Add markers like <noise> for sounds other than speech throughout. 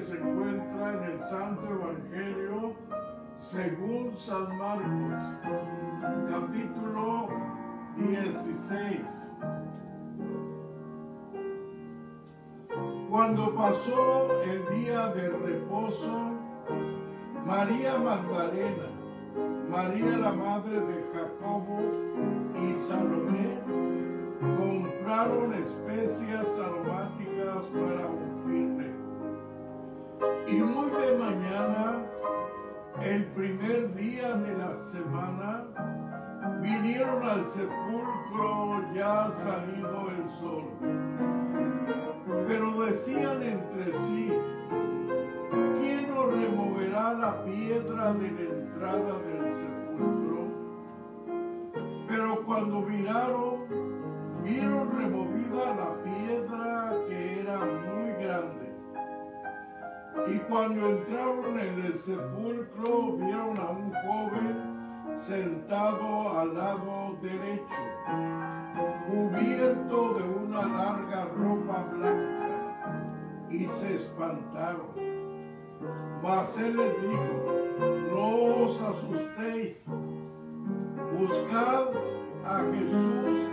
se encuentra en el Santo Evangelio según San Marcos, capítulo 16. Cuando pasó el día de reposo, María Magdalena, María la madre de Jacobo y Salomé compraron especias aromáticas para ungirle. Y muy de mañana, el primer día de la semana, vinieron al sepulcro ya salido el sol. Pero decían entre sí, ¿quién nos removerá la piedra de la entrada del sepulcro? Pero cuando miraron, vieron removida la piedra Y cuando entraron en el sepulcro, vieron a un joven sentado al lado derecho, cubierto de una larga ropa blanca, y se espantaron. Mas él les dijo, no os asustéis, buscad a Jesús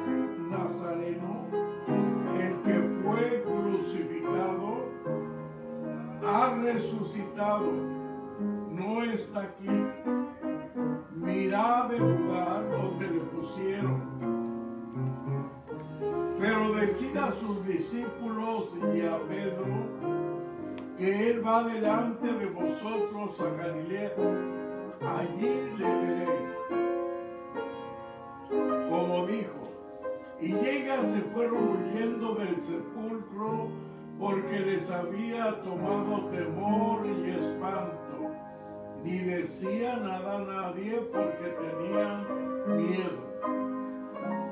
Nazareno, ha resucitado, no está aquí mirad el lugar donde le pusieron. Pero decida a sus discípulos y a Pedro que él va delante de vosotros a Galilea. Allí le veréis. Como dijo, y llega se fueron huyendo del sepulcro porque les había tomado temor y espanto ni decía nada a nadie porque tenían miedo.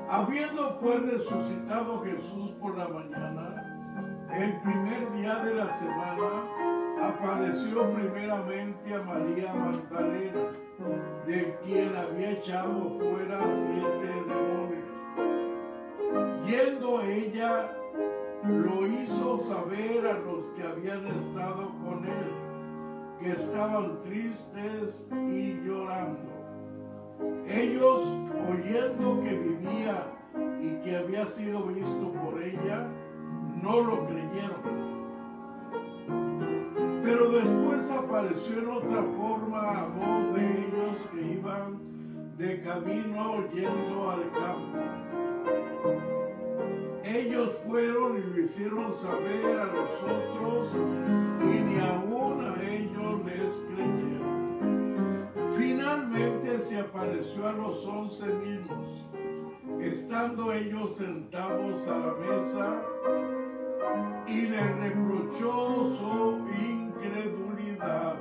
Habiendo pues resucitado Jesús por la mañana, el primer día de la semana, apareció primeramente a María Magdalena, de quien había echado fuera siete demonios. Yendo ella, lo hizo saber a los que habían estado con él que estaban tristes y llorando. Ellos, oyendo que vivía y que había sido visto por ella, no lo creyeron. Pero después apareció en otra forma a dos de ellos que iban de camino yendo al campo. Ellos fueron y lo hicieron saber a los otros y ni aún a ellos les creyeron. Finalmente se apareció a los once mismos, estando ellos sentados a la mesa, y les reprochó su incredulidad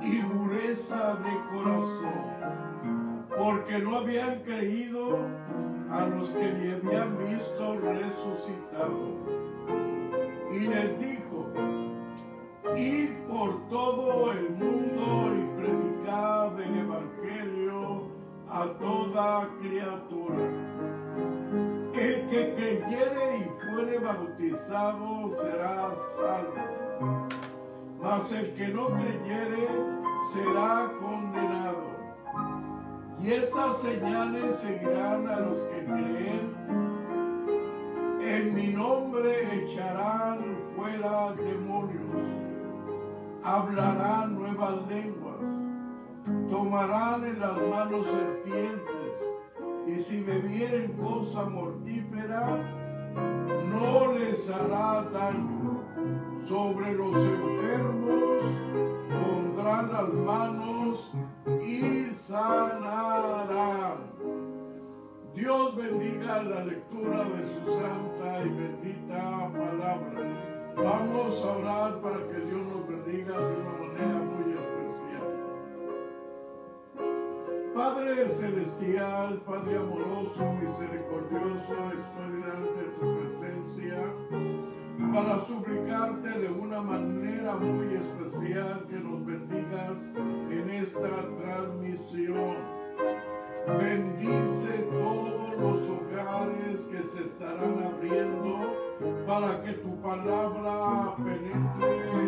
y dureza de corazón, porque no habían creído a los que le habían visto resucitado. Y les dijo, id por todo el mundo y predicad el Evangelio a toda criatura. El que creyere y fuere bautizado será salvo, mas el que no creyere será condenado. Y estas señales seguirán a los que creen. En mi nombre echarán fuera demonios, hablarán nuevas lenguas, tomarán en las manos serpientes, y si bebieren cosa mortífera, no les hará daño. Sobre los enfermos pondrán las manos y sanarán. Dios bendiga la lectura de su santa y bendita palabra. Vamos a orar para que Dios nos bendiga de una manera muy especial. Padre celestial, Padre amoroso, misericordioso, estoy delante de tu presencia para suplicarte de una manera muy especial que nos bendigas en esta transmisión. Bendice todos los hogares que se estarán abriendo para que tu palabra penetre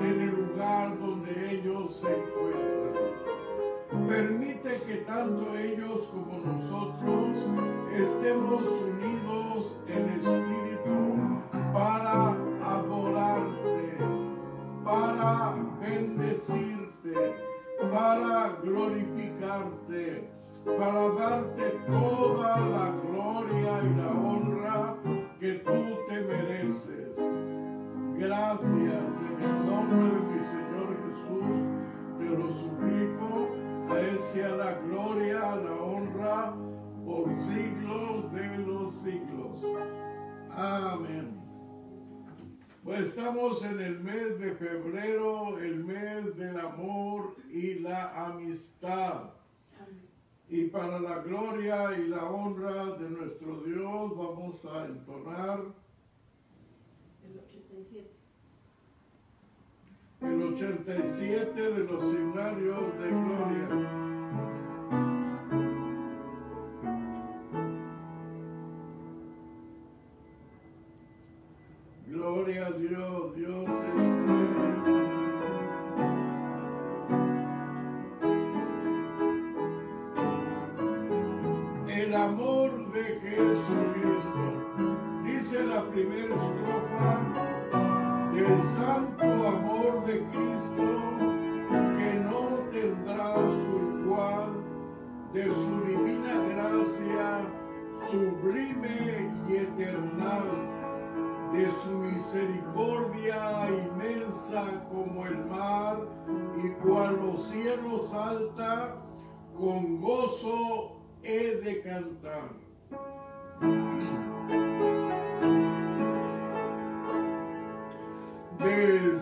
en el lugar donde ellos se encuentran. Permite que tanto ellos como nosotros estemos unidos en espíritu para adorarte, para bendecirte, para glorificarte, para darte toda la gloria y la honra que tú te mereces. Gracias en el nombre de mi Señor Jesús, te lo suplico, a Él sea la gloria, la honra por siglos de los siglos. Amén. Pues estamos en el mes de febrero, el mes del amor y la amistad. Y para la gloria y la honra de nuestro Dios vamos a entonar El 87. el 87 de los signarios de gloria. Gloria a Dios, Dios es. El amor de Jesucristo. Dice la primera estrofa del santo amor de Cristo que no tendrá su igual, de su divina gracia sublime y eternal, de su misericordia inmensa como el mar y cual los cielos alta, con gozo he de cantar. del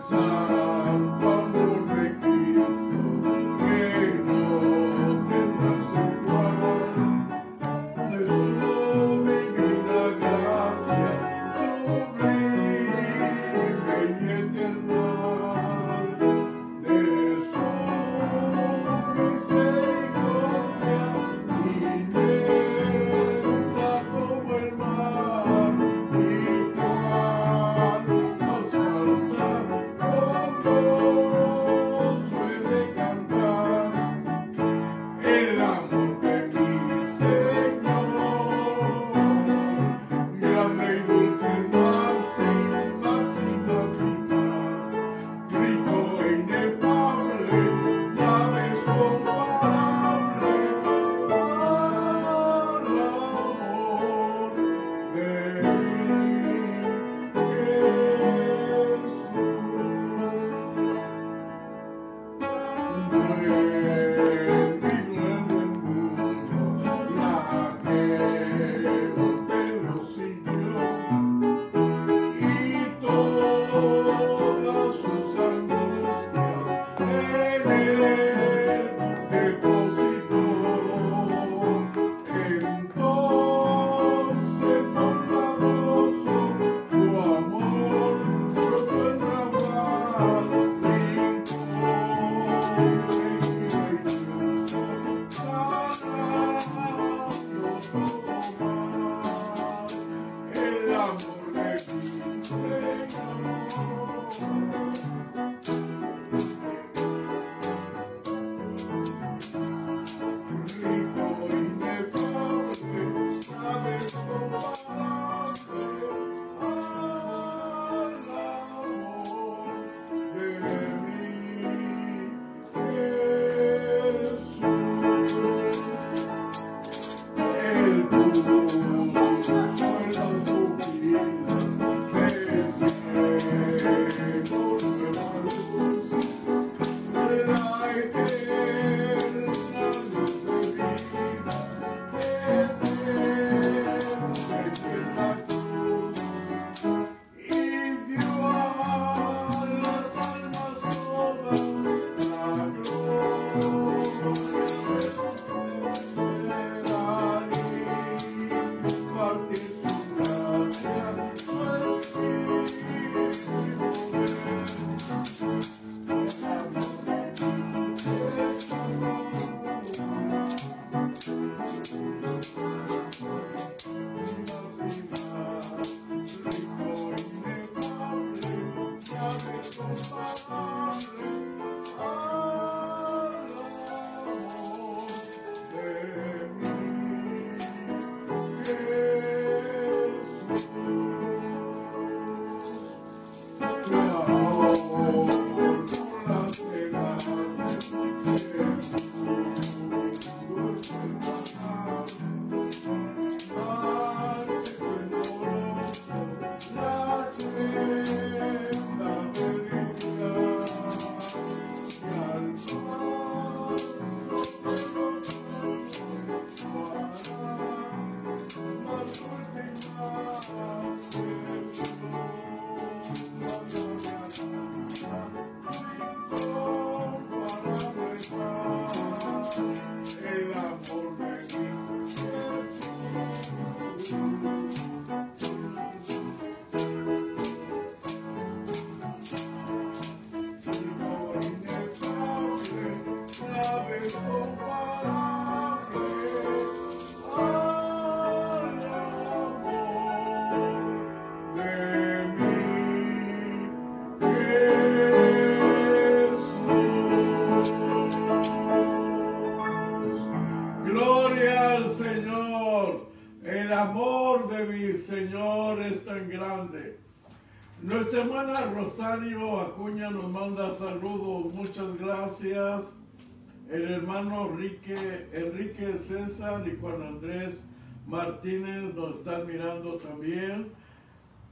Enrique, Enrique César y Juan Andrés Martínez nos están mirando también.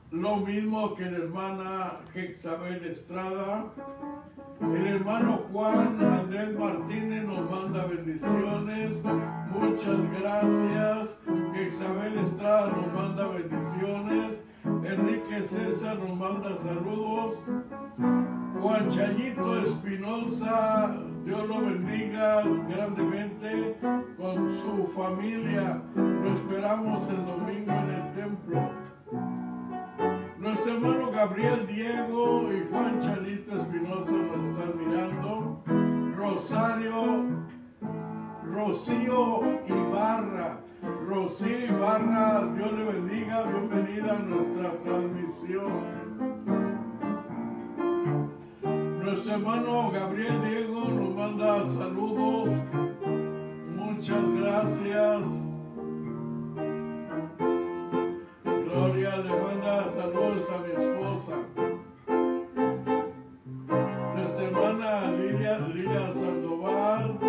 Lo mismo que la hermana Jexabel Estrada. El hermano Juan Andrés Martínez nos manda bendiciones. Muchas gracias. Jexabel Estrada nos manda bendiciones. Enrique César nos manda saludos. Juan Chayito Espinosa, Dios lo bendiga grandemente con su familia. Lo esperamos el domingo en el templo. Nuestro hermano Gabriel Diego y Juan Chalito Espinosa nos están mirando. Rosario, Rocío Ibarra. Rocío Ibarra, Dios le bendiga, bienvenida a nuestra transmisión. Nuestro hermano Gabriel Diego nos manda saludos. Muchas gracias. Gloria le manda saludos a mi esposa. Nuestra hermana Lilia, Lilia Sandoval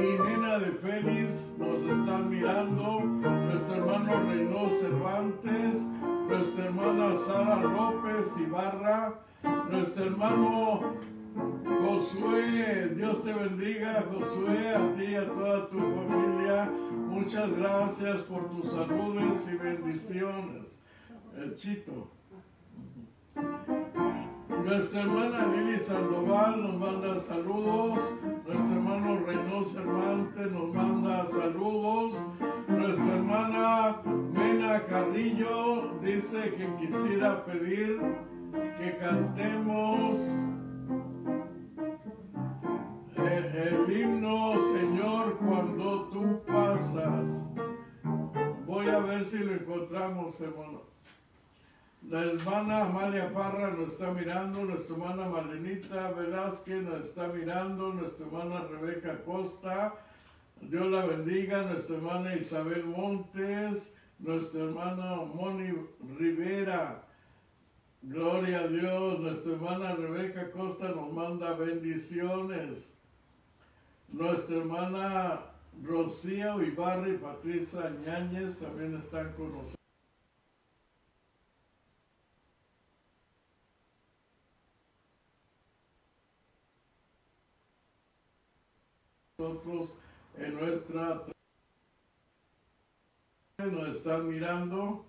y Nena de Félix nos están mirando. Nuestro hermano Reynoso Cervantes, nuestra hermana Sara López Ibarra, nuestro hermano Josué, Dios te bendiga, Josué, a ti y a toda tu familia. Muchas gracias por tus saludos y bendiciones. El chito. Nuestra hermana Lili Sandoval nos manda saludos. Nuestro hermano Reynoso Cervantes nos manda saludos. Nuestra hermana Mena Carrillo dice que quisiera pedir que cantemos el himno Señor cuando tú pasas. Voy a ver si lo encontramos, hermano. La hermana Amalia Parra nos está mirando, nuestra hermana Malenita Velázquez nos está mirando, nuestra hermana Rebeca Costa, Dios la bendiga, nuestra hermana Isabel Montes, nuestra hermana Moni Rivera, gloria a Dios, nuestra hermana Rebeca Costa nos manda bendiciones, nuestra hermana Rocío Ibarri y Patricia Ñáñez también están con nosotros. nosotros en nuestra nos están mirando.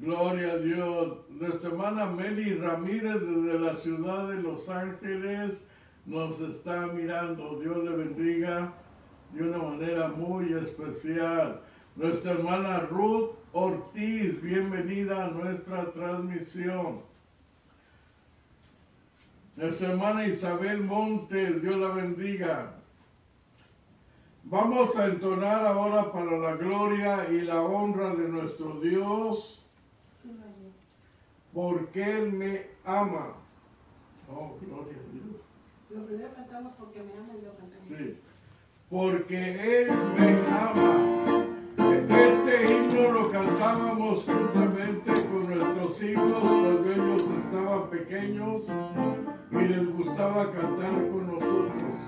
Gloria a Dios. Nuestra hermana Meli Ramírez desde la ciudad de Los Ángeles nos está mirando. Dios le bendiga de una manera muy especial. Nuestra hermana Ruth Ortiz, bienvenida a nuestra transmisión. Nuestra hermana Isabel Montes, Dios la bendiga. Vamos a entonar ahora para la gloria y la honra de nuestro Dios, porque Él me ama. Oh, gloria a Dios. Lo primero cantamos porque me ama y lo cantamos. Sí, porque Él me ama. Este himno lo cantábamos juntamente con nuestros hijos cuando ellos estaban pequeños y les gustaba cantar con nosotros.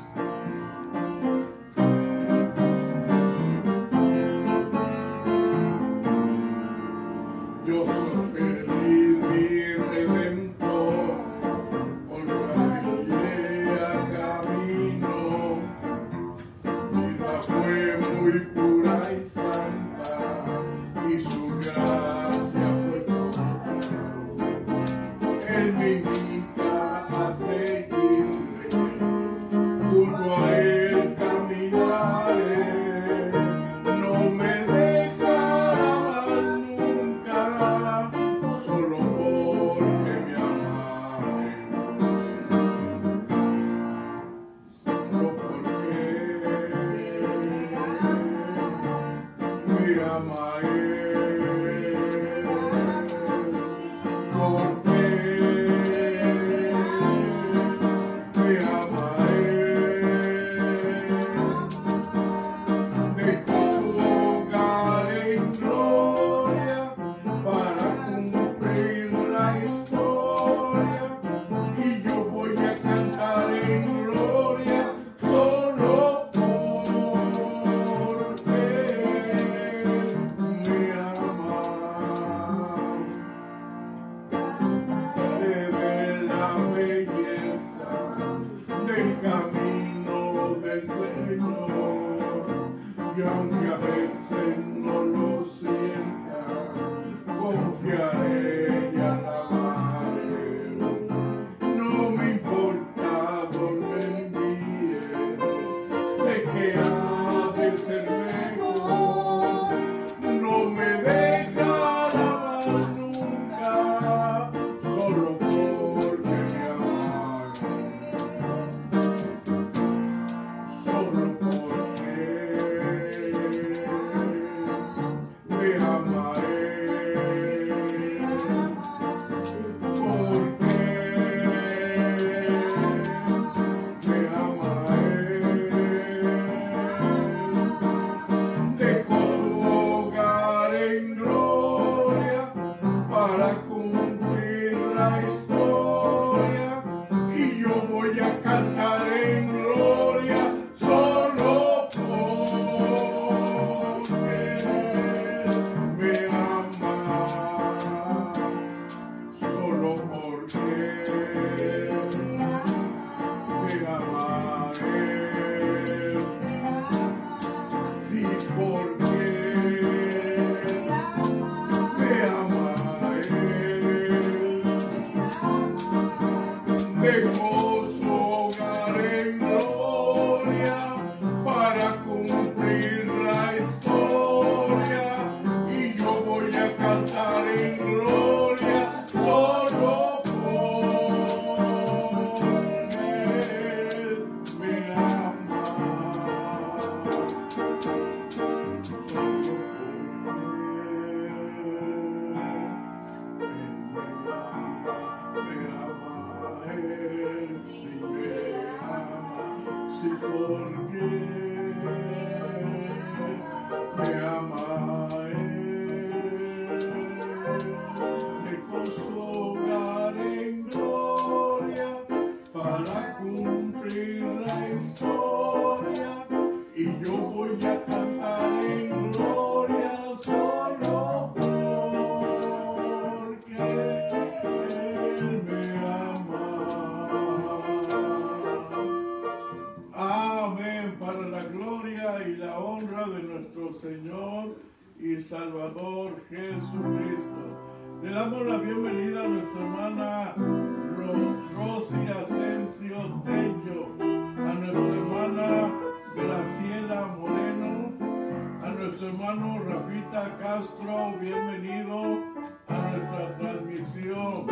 bienvenido a nuestra transmisión.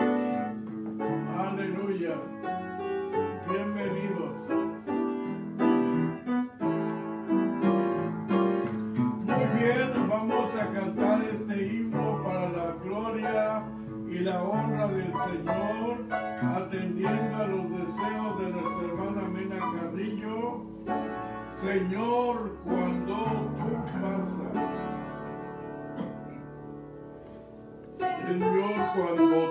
Aleluya. Bienvenidos. Muy bien, vamos a cantar este himno para la gloria y la honra del Señor, atendiendo a los deseos de nuestra hermana Mena Carrillo. Señor, Quorum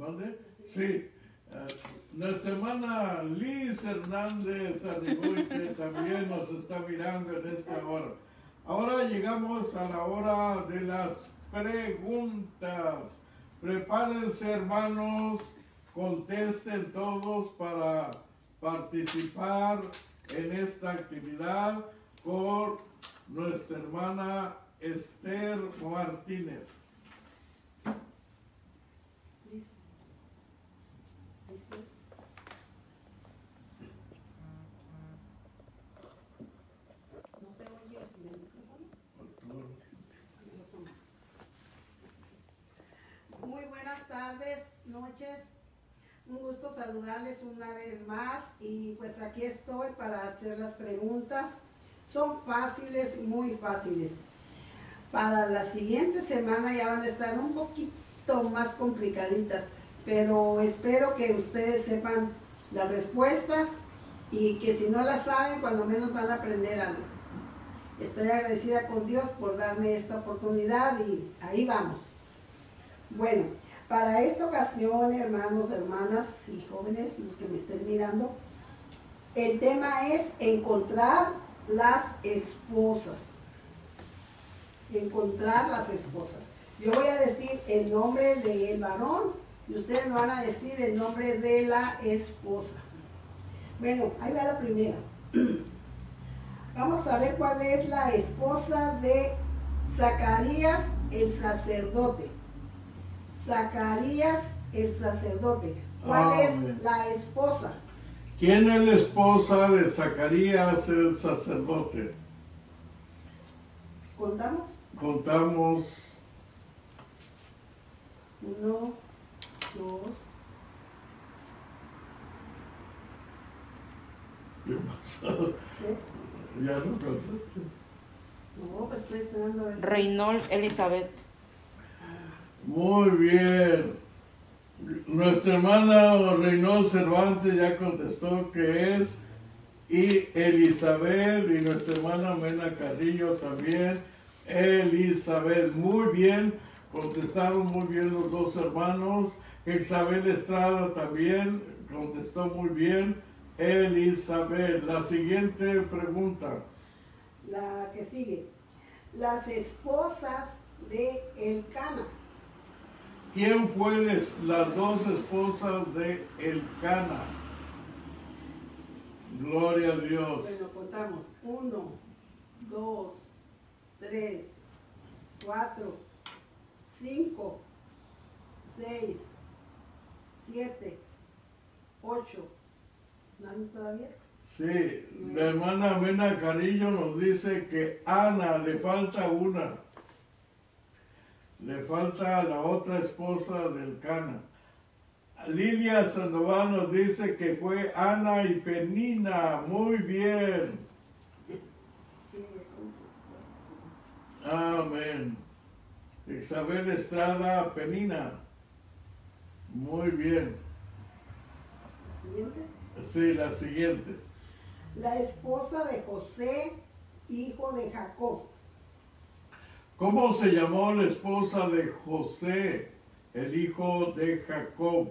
¿Mande? Sí. Eh, nuestra hermana Liz Hernández que también nos está mirando en esta hora. Ahora llegamos a la hora de las preguntas. Prepárense, hermanos, contesten todos para participar en esta actividad con nuestra hermana Esther Martínez. Liz. Ahí está. No se oye sin el micrófono. Muy buenas tardes, noches. Un gusto saludarles una vez más y pues aquí estoy para hacer las preguntas. Son fáciles, muy fáciles. Para la siguiente semana ya van a estar un poquito más complicaditas, pero espero que ustedes sepan las respuestas y que si no las saben, cuando menos van a aprender algo. Estoy agradecida con Dios por darme esta oportunidad y ahí vamos. Bueno, para esta ocasión, hermanos, hermanas y jóvenes, los que me estén mirando, el tema es encontrar las esposas. Encontrar las esposas. Yo voy a decir el nombre del varón y ustedes van a decir el nombre de la esposa. Bueno, ahí va la primera. <clears throat> Vamos a ver cuál es la esposa de Zacarías el sacerdote. Zacarías el sacerdote. ¿Cuál Amén. es la esposa? ¿Quién es la esposa de Zacarías el sacerdote? ¿Contamos? Contamos Uno, dos, ¿Qué pasó? Ya no contaste. No, pues estoy esperando a ver. Reynold Elizabeth. Muy bien. Nuestra hermana Reynold Cervantes ya contestó que es y Elizabeth y nuestra hermana Mena Carrillo también. Elizabeth, muy bien. Contestaron muy bien los dos hermanos. Isabel Estrada también contestó muy bien. Elizabeth. La siguiente pregunta. La que sigue. Las esposas de Elcana. ¿Quién fue les- las dos esposas de Elcana? Gloria a Dios. Bueno, contamos. Uno, dos, tres, cuatro, cinco, seis, siete, ocho. ¿Nadie todavía? Sí, la hermana Mena Carillo nos dice que Ana le falta una. Le falta la otra esposa del Cana. Lilia Sandoval nos dice que fue Ana y Penina. Muy bien. Amén. Isabel Estrada Penina. Muy bien. ¿La siguiente? Sí, la siguiente. La esposa de José, hijo de Jacob. ¿Cómo se llamó la esposa de José, el hijo de Jacob?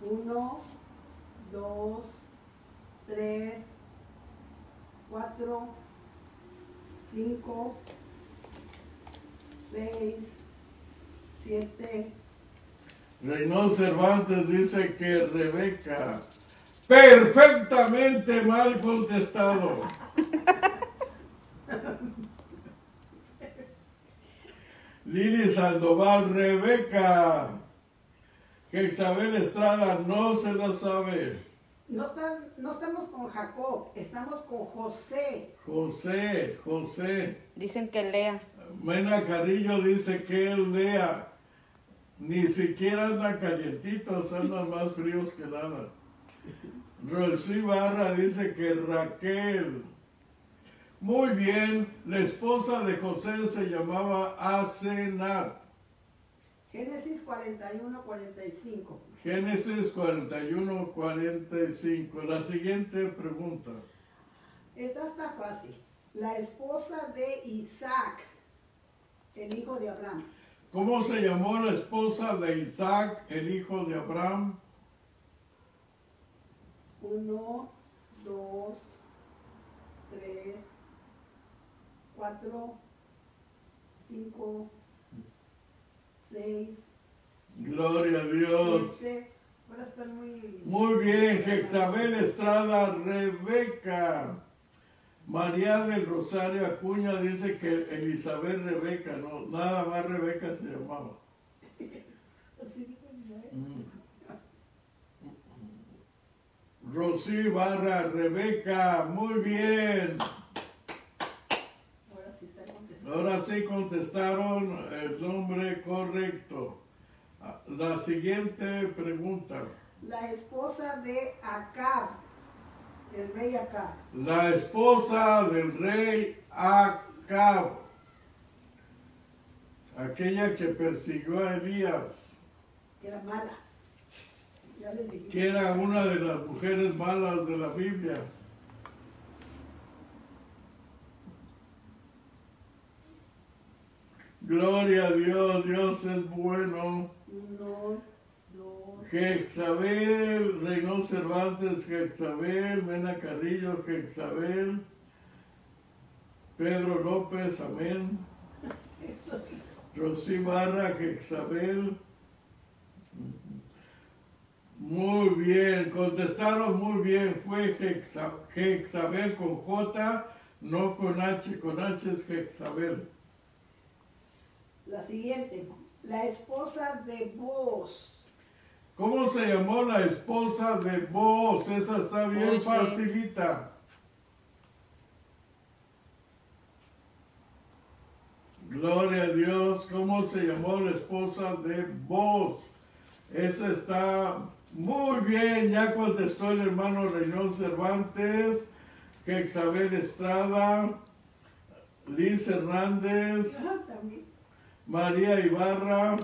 Uno, dos, tres, cuatro, cinco, seis, siete. Reynold Cervantes dice que Rebeca. Perfectamente mal contestado. <laughs> Lili Sandoval, Rebeca. Que Isabel Estrada no se la sabe. No, están, no estamos con Jacob, estamos con José. José, José. Dicen que lea. Mena Carrillo dice que él lea. Ni siquiera andan calientitos, andan más fríos que nada. Rosy Barra dice que Raquel. Muy bien, la esposa de José se llamaba Asenat. Génesis 41, 45. Génesis 41, 45. La siguiente pregunta. Esta está fácil. La esposa de Isaac, el hijo de Abraham. ¿Cómo se llamó la esposa de Isaac, el hijo de Abraham? Uno, dos, tres, cuatro, cinco, seis, Gloria a Dios. siete. Ahora están muy... Muy bien, Jezabel Estrada, Rebeca. María del Rosario Acuña dice que Elizabeth Rebeca, no, nada más Rebeca se llamaba. Isabel. Rosy Barra, Rebeca, muy bien. Ahora sí está contestando. Ahora sí contestaron el nombre correcto. La siguiente pregunta. La esposa de Acab, el rey Acab. La esposa del rey Acab, aquella que persiguió a Elías, que era mala. Ya les dije. que era una de las mujeres malas de la Biblia. Gloria a Dios, Dios es bueno. Jexabel, Reynoso Cervantes, Jexabel, Mena Carrillo, Jexabel, Pedro López, amén. <laughs> Rosy Barra, Jexabel. Muy bien, contestaron muy bien. Fue Jexa- Jexabel con J, no con H. Con H es Jexabel. La siguiente. La esposa de Boaz. ¿Cómo se llamó la esposa de vos? Esa está bien Uy, sí. facilita. Gloria a Dios. ¿Cómo se llamó la esposa de vos? Esa está muy bien. Ya contestó el hermano Reynoso Cervantes, que Isabel Estrada, Liz Hernández. Ah, también. María Ibarra.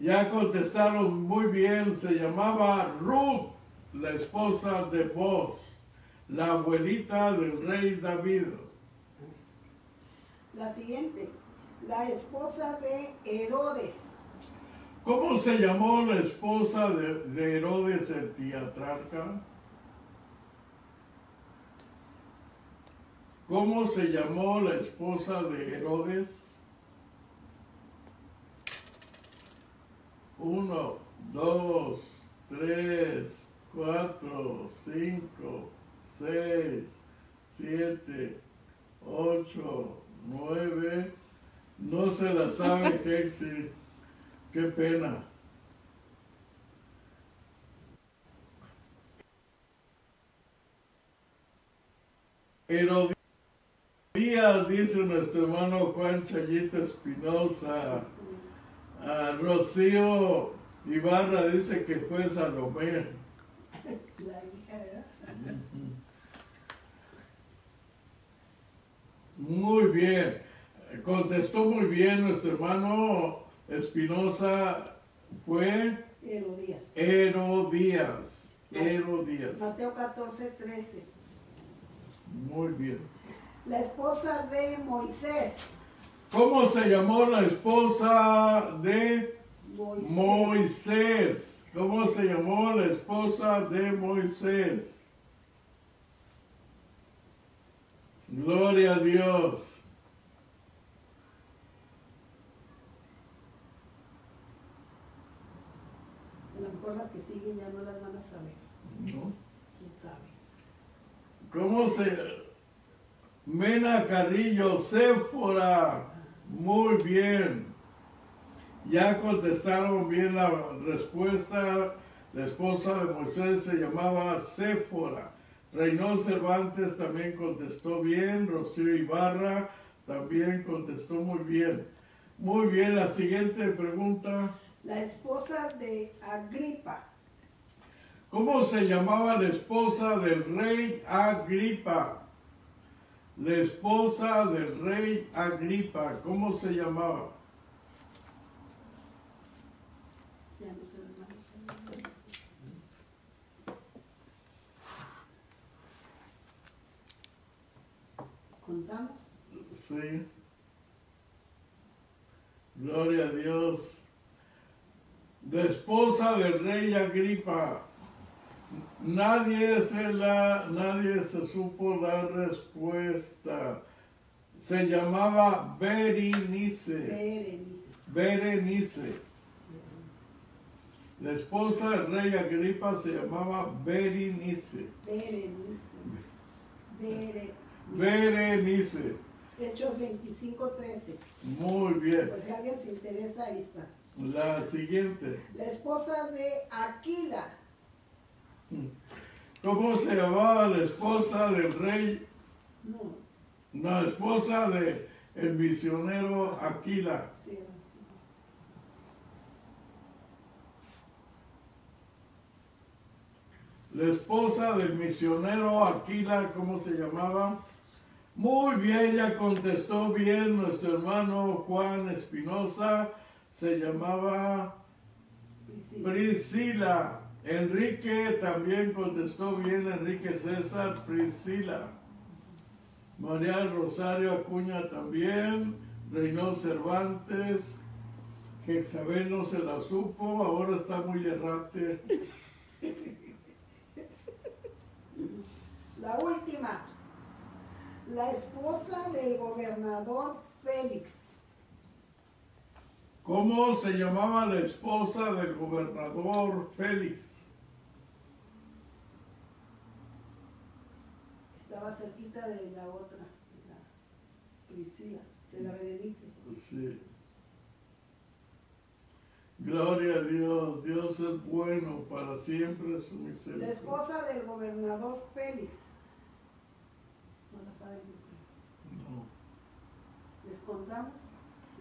Ya contestaron muy bien, se llamaba Ruth, la esposa de Boz, la abuelita del rey David. La siguiente. La esposa de Herodes. ¿Cómo se llamó la esposa de, de Herodes el teatrarca? ¿Cómo se llamó la esposa de Herodes? Uno, dos, tres, cuatro, cinco, seis, siete, ocho, nueve. No se la sabe, <laughs> Kexi. Qué pena. Herodías, dice nuestro hermano Juan Chayito Espinosa. Ah, Rocío Ibarra dice que fue Salomé. La hija, ¿verdad? Muy bien. Contestó muy bien nuestro hermano Espinosa. Fue Herodías. Herodías. Herodías. Mateo 14, 13. Muy bien. La esposa de Moisés. ¿Cómo se llamó la esposa de Moisés. Moisés? ¿Cómo se llamó la esposa de Moisés? Gloria a Dios. A lo mejor las que siguen ya no las van a saber. ¿No? ¿Quién sabe? ¿Cómo se... Mena Carrillo, Séfora. Muy bien. Ya contestaron bien la respuesta. La esposa de Moisés se llamaba Séfora. Reynoso Cervantes también contestó bien. Rocío Ibarra también contestó muy bien. Muy bien, la siguiente pregunta. La esposa de Agripa. ¿Cómo se llamaba la esposa del rey Agripa? la esposa del rey Agripa, ¿cómo se llamaba? ¿Contamos? Sí. Gloria a Dios. La esposa del rey Agripa. Nadie se la, nadie se supo la respuesta. Se llamaba Berenice. Berenice. Berenice. La esposa del rey Agripa se llamaba Berenice. Berenice. Berenice. Berenice. Hechos 25, 13. Muy bien. Si alguien se interesa, ahí está. La siguiente. La esposa de Aquila. ¿Cómo se llamaba la esposa del rey? No, La esposa de el misionero Aquila. sí. La esposa del misionero Aquila, ¿cómo se llamaba? Muy bien, ya contestó bien nuestro hermano Juan Espinosa. Se llamaba Priscila. Priscila. Enrique también contestó bien, Enrique César, Priscila. María Rosario Acuña también, Reynold Cervantes, Jezabel no se la supo, ahora está muy errante. La última. La esposa del gobernador Félix. ¿Cómo se llamaba la esposa del gobernador Félix? Estaba cerquita de la otra, de la Priscila, de la Berenice. Sí. Gloria a Dios, Dios es bueno, para siempre su La misericordia. esposa del gobernador Félix. No la saben. No. Les contamos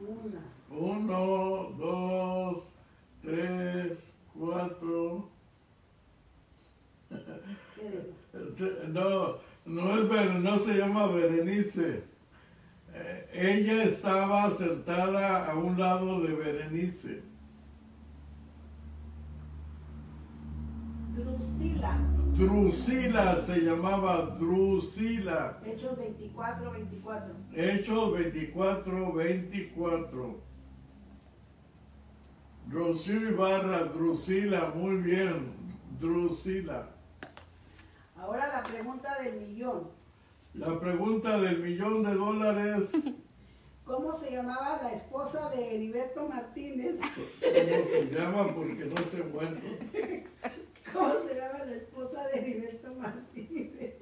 una. Uno, dos, tres, cuatro. <laughs> No, no es Ber- no se llama Berenice. Eh, ella estaba sentada a un lado de Berenice. Drusila. Drusila se llamaba Drusila. Hechos 24, 24. Hechos 24, 24. Rocío Ibarra, Drusila, muy bien. Drusila. Ahora la pregunta del millón. La pregunta del millón de dólares, <laughs> ¿Cómo se llamaba la esposa de Heriberto Martínez? ¿cómo se llama? Porque no se muerto. <laughs> ¿Cómo se llama la esposa de Heriberto Martínez?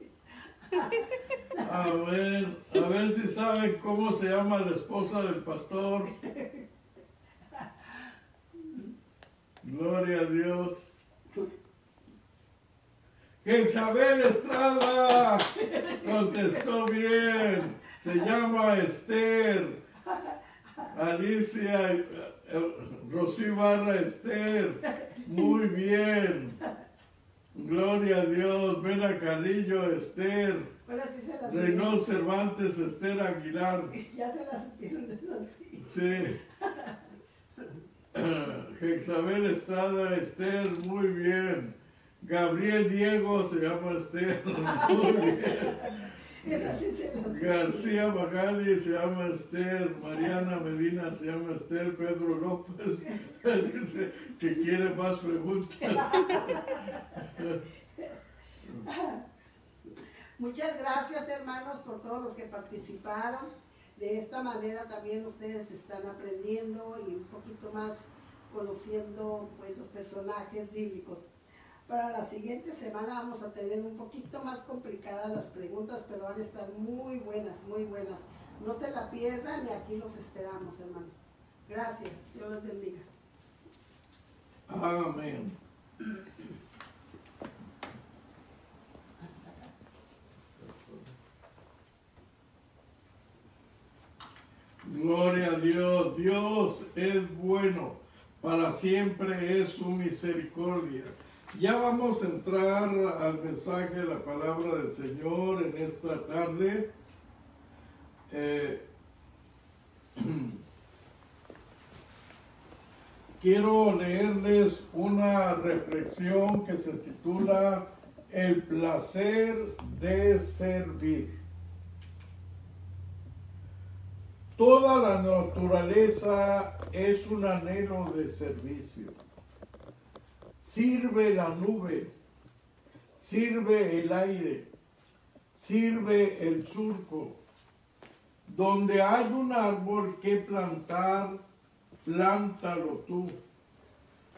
A ver, a ver si saben cómo se llama la esposa del pastor. <laughs> Gloria a Dios. Isabel Estrada contestó bien. Se llama Esther. Alicia, eh, Rocío Barra Esther. Muy bien. Gloria a Dios. Vela Carrillo Esther. Ahora sí se las Reynold Cervantes Esther Aguilar. Ya se las supieron de esas sí. <laughs> Jezabel Estrada Esther, muy bien. Gabriel Diego se llama <laughs> Esther, García Magali se llama Esther, Mariana Medina se llama Esther, Pedro López <laughs> dice que quiere más preguntas. <laughs> Muchas gracias hermanos por todos los que participaron. De esta manera también ustedes están aprendiendo y un poquito más conociendo pues, los personajes bíblicos. Para la siguiente semana vamos a tener un poquito más complicadas las preguntas, pero van a estar muy buenas, muy buenas. No se la pierdan y aquí los esperamos, hermanos. Gracias. Dios los bendiga. Amén. Gloria a Dios. Dios es bueno. Para siempre es su misericordia. Ya vamos a entrar al mensaje de la palabra del Señor en esta tarde. Eh, <clears throat> quiero leerles una reflexión que se titula El placer de servir. Toda la naturaleza es un anhelo de servicio. Sirve la nube, sirve el aire, sirve el surco. Donde hay un árbol que plantar, plántalo tú.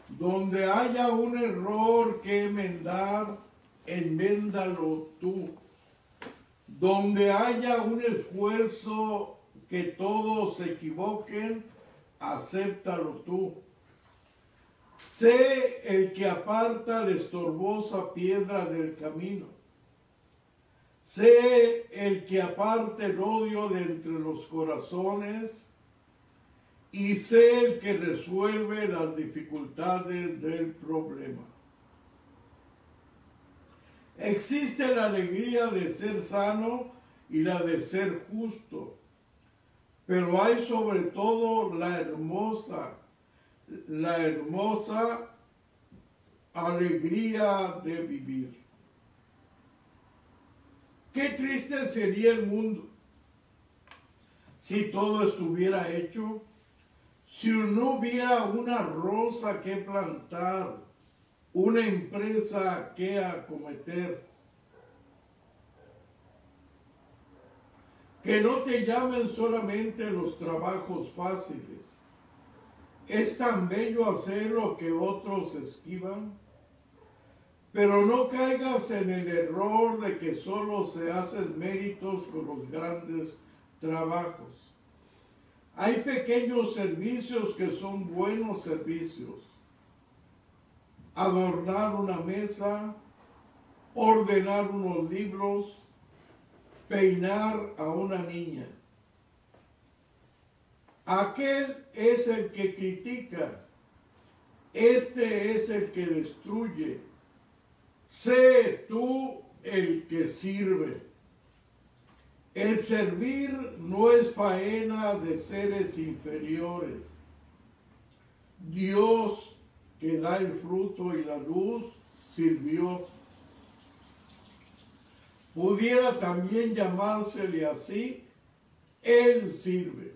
Donde haya un error que enmendar, enméndalo tú. Donde haya un esfuerzo que todos se equivoquen, acéptalo tú. Sé el que aparta la estorbosa piedra del camino. Sé el que aparte el odio de entre los corazones y sé el que resuelve las dificultades del problema. Existe la alegría de ser sano y la de ser justo, pero hay sobre todo la hermosa, la hermosa alegría de vivir. Qué triste sería el mundo si todo estuviera hecho, si no hubiera una rosa que plantar, una empresa que acometer. Que no te llamen solamente los trabajos fáciles. Es tan bello hacer lo que otros esquivan. Pero no caigas en el error de que solo se hacen méritos con los grandes trabajos. Hay pequeños servicios que son buenos servicios. Adornar una mesa, ordenar unos libros, peinar a una niña. Aquel es el que critica, este es el que destruye. Sé tú el que sirve. El servir no es faena de seres inferiores. Dios que da el fruto y la luz sirvió. Pudiera también llamársele así, Él sirve.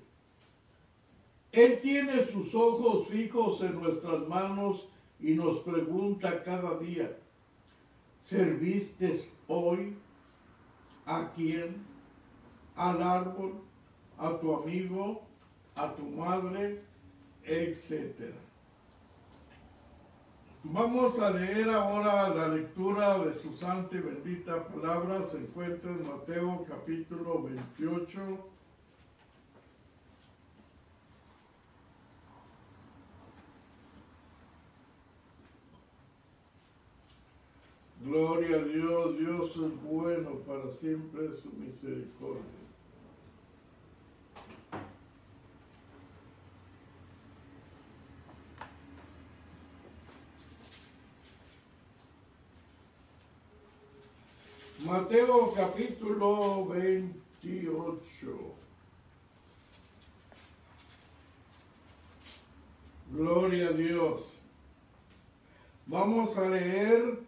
Él tiene sus ojos fijos en nuestras manos y nos pregunta cada día, ¿serviste hoy a quién? Al árbol, a tu amigo, a tu madre, etcétera. Vamos a leer ahora la lectura de su santa y bendita palabra. Se encuentra en Mateo capítulo 28. Gloria a Dios, Dios es bueno, para siempre su misericordia. Mateo capítulo 28. Gloria a Dios. Vamos a leer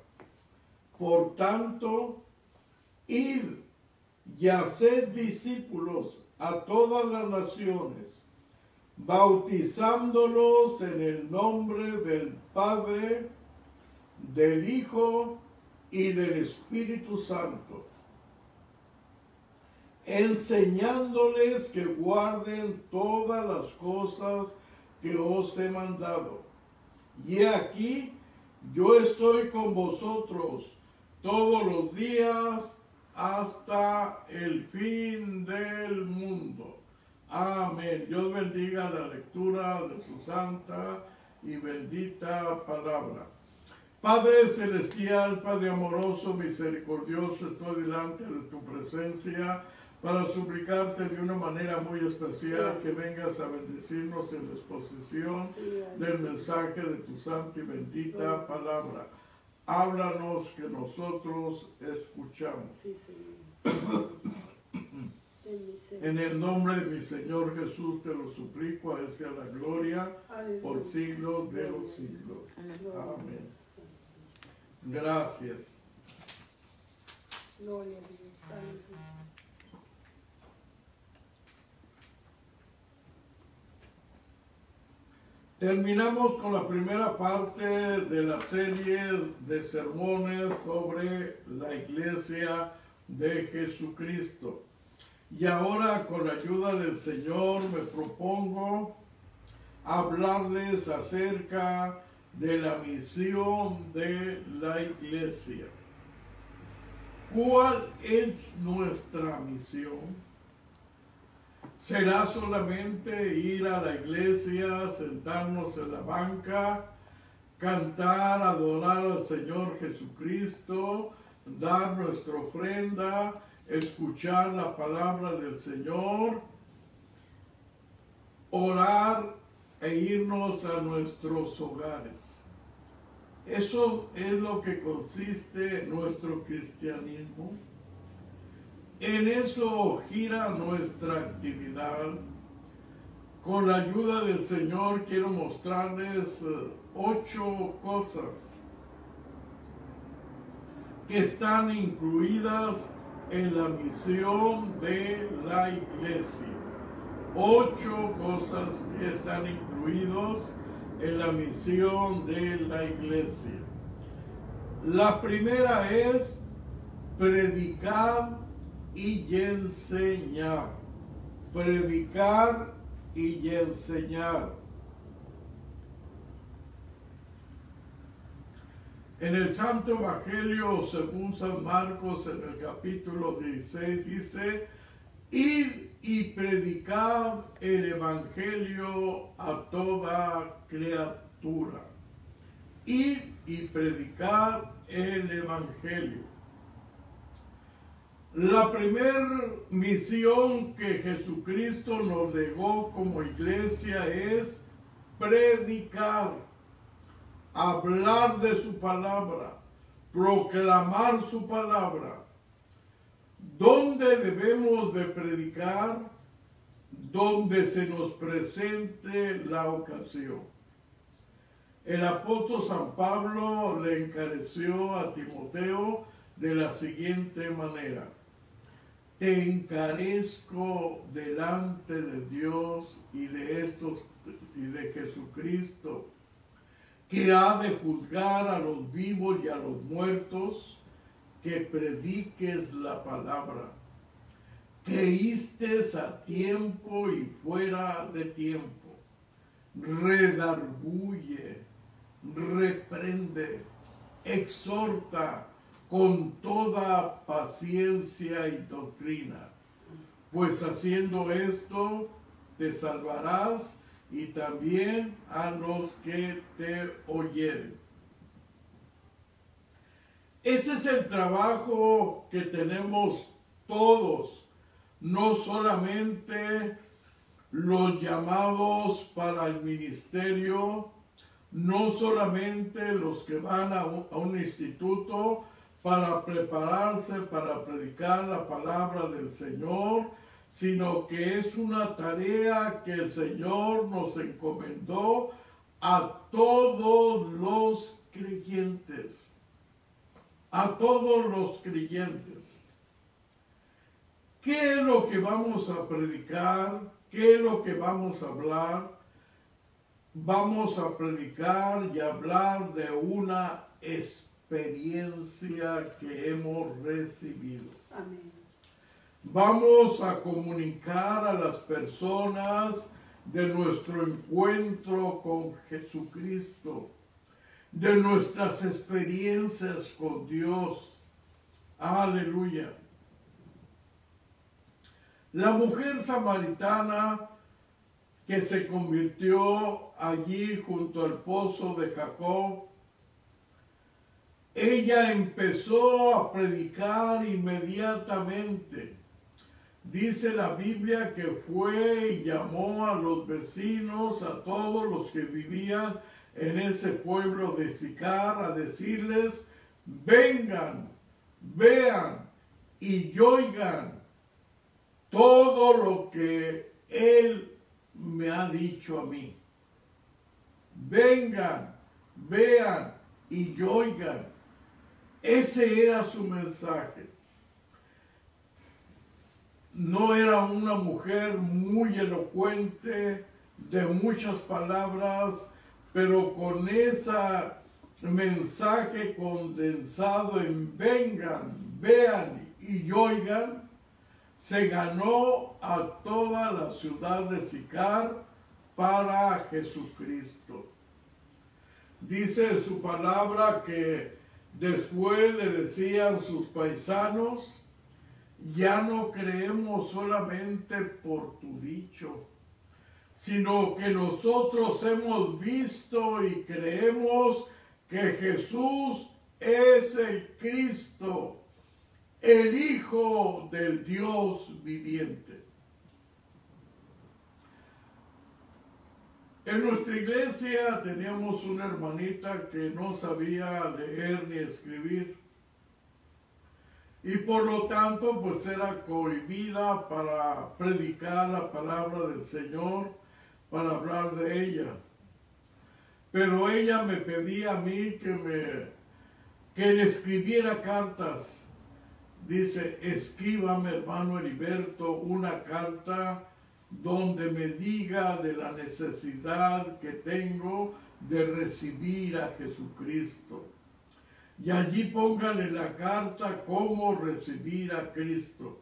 Por tanto, id y haced discípulos a todas las naciones, bautizándolos en el nombre del Padre, del Hijo y del Espíritu Santo, enseñándoles que guarden todas las cosas que os he mandado. Y aquí yo estoy con vosotros todos los días hasta el fin del mundo. Amén. Dios bendiga la lectura de su santa y bendita palabra. Padre celestial, Padre amoroso, misericordioso, estoy delante de tu presencia para suplicarte de una manera muy especial Sí. que vengas a bendecirnos en la exposición Sí, del mensaje de tu santa y bendita Gracias. palabra. Háblanos que nosotros escuchamos. Sí, Señor. <coughs> En el nombre de mi Señor Jesús te lo suplico, a Él sea la gloria por siglos de los siglos. Amén. Gracias. Gloria a Dios. Terminamos con la primera parte de la serie de sermones sobre la iglesia de Jesucristo. Y ahora con la ayuda del Señor me propongo hablarles acerca de la misión de la iglesia. ¿Cuál es nuestra misión? ¿Será solamente ir a la iglesia, sentarnos en la banca, cantar, adorar al Señor Jesucristo, dar nuestra ofrenda, escuchar la palabra del Señor, orar e irnos a nuestros hogares? Eso es lo que consiste nuestro cristianismo. En eso gira nuestra actividad. Con la ayuda del Señor quiero mostrarles eh, ocho cosas que están incluidas en la misión de la iglesia. Ocho cosas que están incluidos en la misión de la iglesia. La primera es predicar y enseñar. Predicar y enseñar. En el Santo Evangelio, según San Marcos, en el capítulo 16, dice, id y predicar el Evangelio a toda criatura. Id y predicar el Evangelio. La primera misión que Jesucristo nos legó como iglesia es predicar, hablar de su palabra, proclamar su palabra. ¿Dónde debemos de predicar? Donde se nos presente la ocasión. El apóstol San Pablo le encareció a Timoteo de la siguiente manera. Te encarezco delante de Dios y de estos y de Jesucristo, que ha de juzgar a los vivos y a los muertos, que prediques la palabra, que istes a tiempo y fuera de tiempo, redarguye, reprende, exhorta con toda paciencia y doctrina, pues haciendo esto te salvarás y también a los que te oyeren. Ese es el trabajo que tenemos todos, no solamente los llamados para el ministerio, no solamente los que van a un, a un instituto para prepararse para predicar la palabra del Señor, sino que es una tarea que el Señor nos encomendó a todos los creyentes a todos los creyentes. ¿Qué es lo que vamos a predicar? ¿Qué es lo que vamos a hablar? Vamos a predicar y hablar de una experiencia que hemos recibido. Amén. Vamos a comunicar a las personas de nuestro encuentro con Jesucristo de nuestras experiencias con Dios. Aleluya. La mujer samaritana que se convirtió allí junto al pozo de Jacob, ella empezó a predicar inmediatamente. Dice la Biblia que fue y llamó a los vecinos, a todos los que vivían en ese pueblo de Sicar, a decirles, vengan, vean y oigan todo lo que Él me ha dicho a mí. Vengan, vean y oigan. Ese era su mensaje no era una mujer muy elocuente, de muchas palabras, pero con ese mensaje condensado en vengan, vean y oigan, se ganó a toda la ciudad de Sicar para Jesucristo. Dice su palabra que después le decían sus paisanos, ya no creemos solamente por tu dicho, sino que nosotros hemos visto y creemos que Jesús es el Cristo, el Hijo del Dios viviente. En nuestra iglesia teníamos una hermanita que no sabía leer ni escribir y por lo tanto pues era cohibida para predicar la palabra del Señor, para hablar de ella. Pero ella me pedía a mí que me que le escribiera cartas. Dice, escríbame hermano Heriberto una carta donde me diga de la necesidad que tengo de recibir a Jesucristo y allí póngale la carta cómo recibir a Cristo.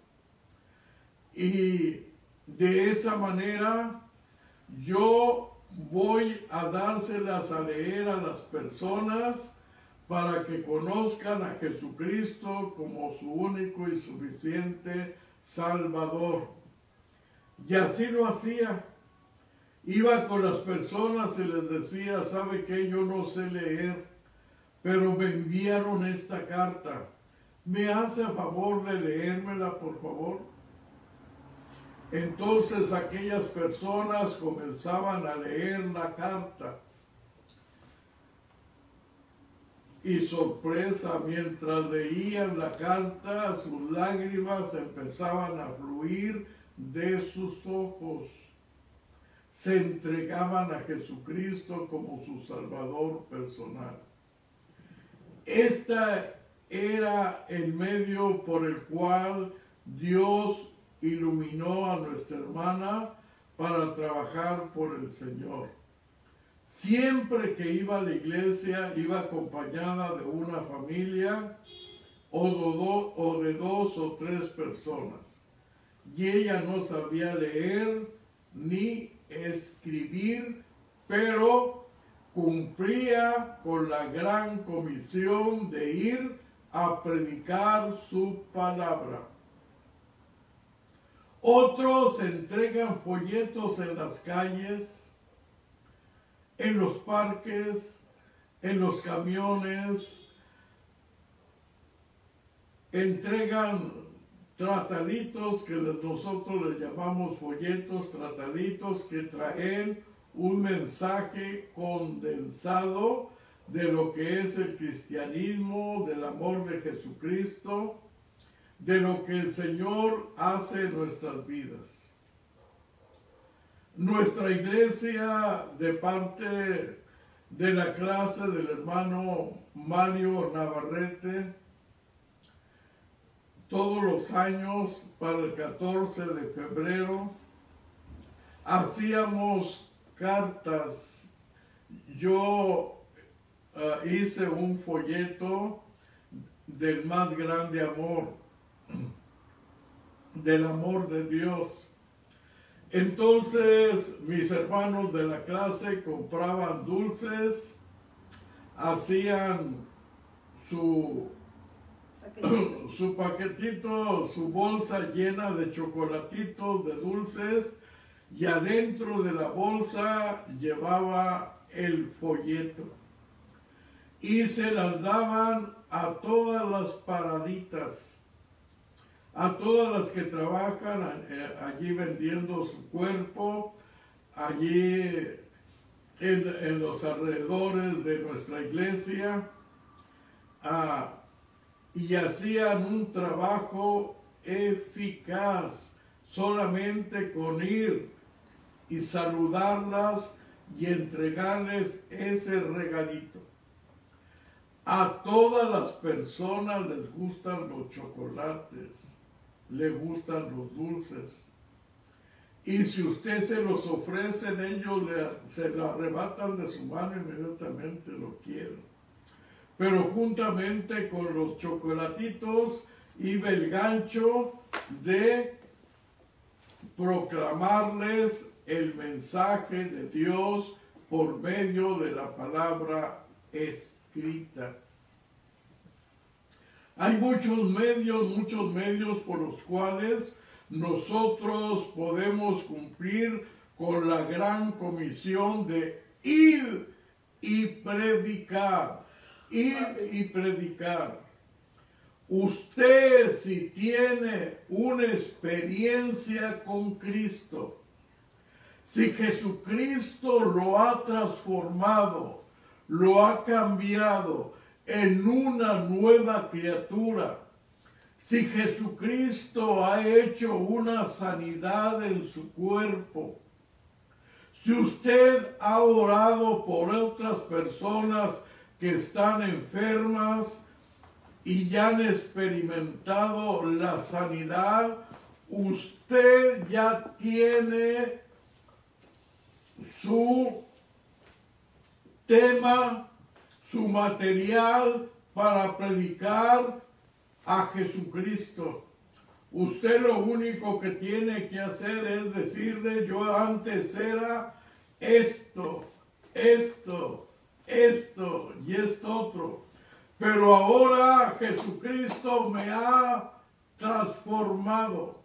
Y de esa manera yo voy a dárselas a leer a las personas para que conozcan a Jesucristo como su único y suficiente Salvador. Y así lo hacía. Iba con las personas y les decía, ¿sabe qué? Yo no sé leer pero me enviaron esta carta. ¿Me hace favor de leérmela, por favor? Entonces aquellas personas comenzaban a leer la carta. Y sorpresa, mientras leían la carta, sus lágrimas empezaban a fluir de sus ojos. Se entregaban a Jesucristo como su Salvador personal. Este era el medio por el cual Dios iluminó a nuestra hermana para trabajar por el Señor. Siempre que iba a la iglesia iba acompañada de una familia o, o de dos o tres personas. Y ella no sabía leer ni escribir, pero cumplía con la gran comisión de ir a predicar su palabra. Otros entregan folletos en las calles, en los parques, en los camiones, entregan trataditos que nosotros les llamamos folletos, trataditos que traen un mensaje condensado de lo que es el cristianismo, del amor de Jesucristo, de lo que el Señor hace en nuestras vidas. Nuestra iglesia, de parte de la clase del hermano Mario Navarrete, todos los años para el 14 de febrero, hacíamos cartas, yo ah, hice un folleto del más grande amor, del amor de Dios. Entonces mis hermanos de la clase compraban dulces, hacían su, su paquetito, su bolsa llena de chocolatitos, de dulces, y adentro de la bolsa llevaba el folleto. Y se las daban a todas las paraditas, a todas las que trabajan eh, allí vendiendo su cuerpo, allí en, los alrededores de nuestra iglesia, y hacían un trabajo eficaz solamente con ir y saludarlas y entregarles ese regalito. A todas las personas les gustan los chocolates, les gustan los dulces. Y si usted se los ofrece, ellos se lo arrebatan de su mano inmediatamente lo quieren. Pero juntamente con los chocolatitos iba el gancho de proclamarles el mensaje de Dios por medio de la palabra escrita. Hay muchos medios, muchos medios por los cuales nosotros podemos cumplir con la gran comisión de ir y predicar, ir y predicar. Usted si tiene una experiencia con Cristo, si Jesucristo lo ha transformado, lo ha cambiado en una nueva criatura, si Jesucristo ha hecho una sanidad en su cuerpo, si usted ha orado por otras personas que están enfermas y ya han experimentado la sanidad, usted ya tiene su tema, su material para predicar a Jesucristo. Usted lo único que tiene que hacer es decirle, yo antes era esto, esto, esto y esto otro. Pero ahora Jesucristo me ha transformado,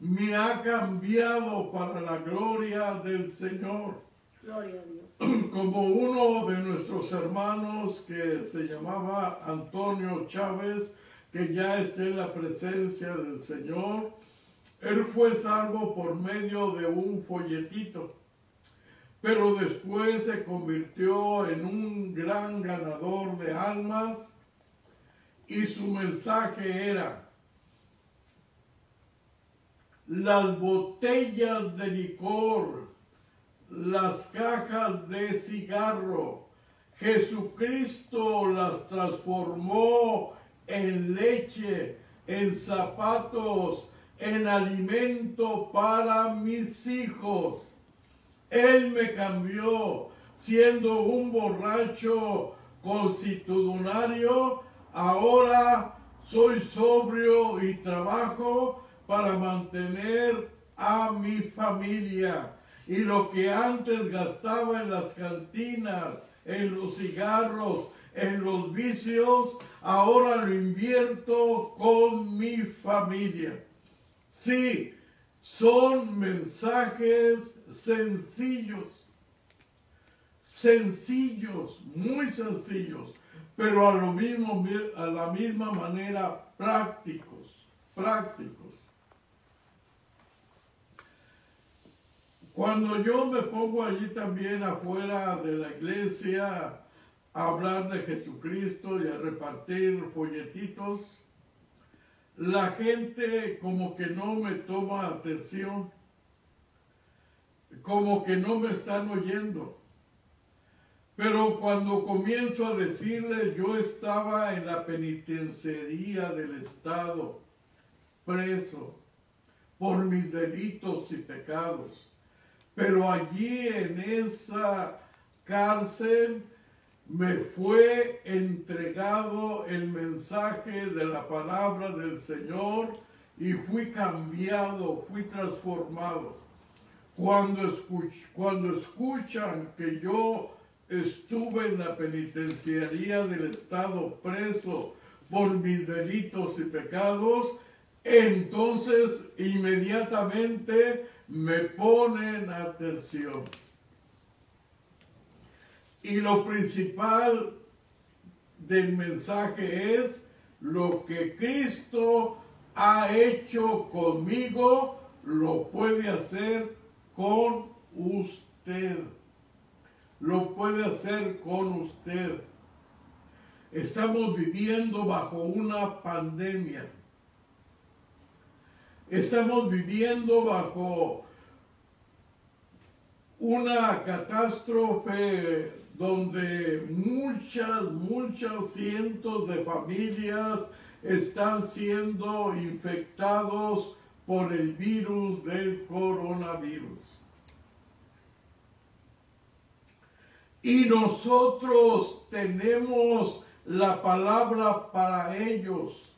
me ha cambiado para la gloria del Señor Gloria a Dios. <clears throat> como uno de nuestros hermanos que se llamaba Antonio Chávez, que ya está en la presencia del Señor, él fue salvo por medio de un folletito, pero después se convirtió en un gran ganador de almas y su mensaje era, las botellas de licor, las cajas de cigarro. Jesucristo las transformó en leche, en zapatos, en alimento para mis hijos. Él me cambió siendo un borracho constitucionario. Ahora soy sobrio y trabajo para mantener a mi familia. Y lo que antes gastaba en las cantinas, en los cigarros, en los vicios, ahora lo invierto con mi familia. Sí, son mensajes sencillos, sencillos, muy sencillos, pero a, a la misma manera prácticos, prácticos. Cuando yo me pongo allí también afuera de la iglesia a hablar de Jesucristo y a repartir folletitos, la gente como que no me toma atención, como que no me están oyendo. Pero cuando comienzo a decirle, yo estaba en la penitenciaría del Estado, preso por mis delitos y pecados. Pero allí en esa cárcel me fue entregado el mensaje de la palabra del Señor y fui cambiado, fui transformado. Cuando, escuch cuando escuchan que yo estuve en la penitenciaría del Estado preso por mis delitos y pecados, entonces inmediatamente me ponen atención. Y lo principal del mensaje es lo que Cristo ha hecho conmigo, lo puede hacer con usted. Lo puede hacer con usted. Estamos viviendo bajo una pandemia. Estamos viviendo bajo una catástrofe donde muchas, muchas cientos de familias están siendo infectados por el virus del coronavirus. Y nosotros tenemos la palabra para ellos,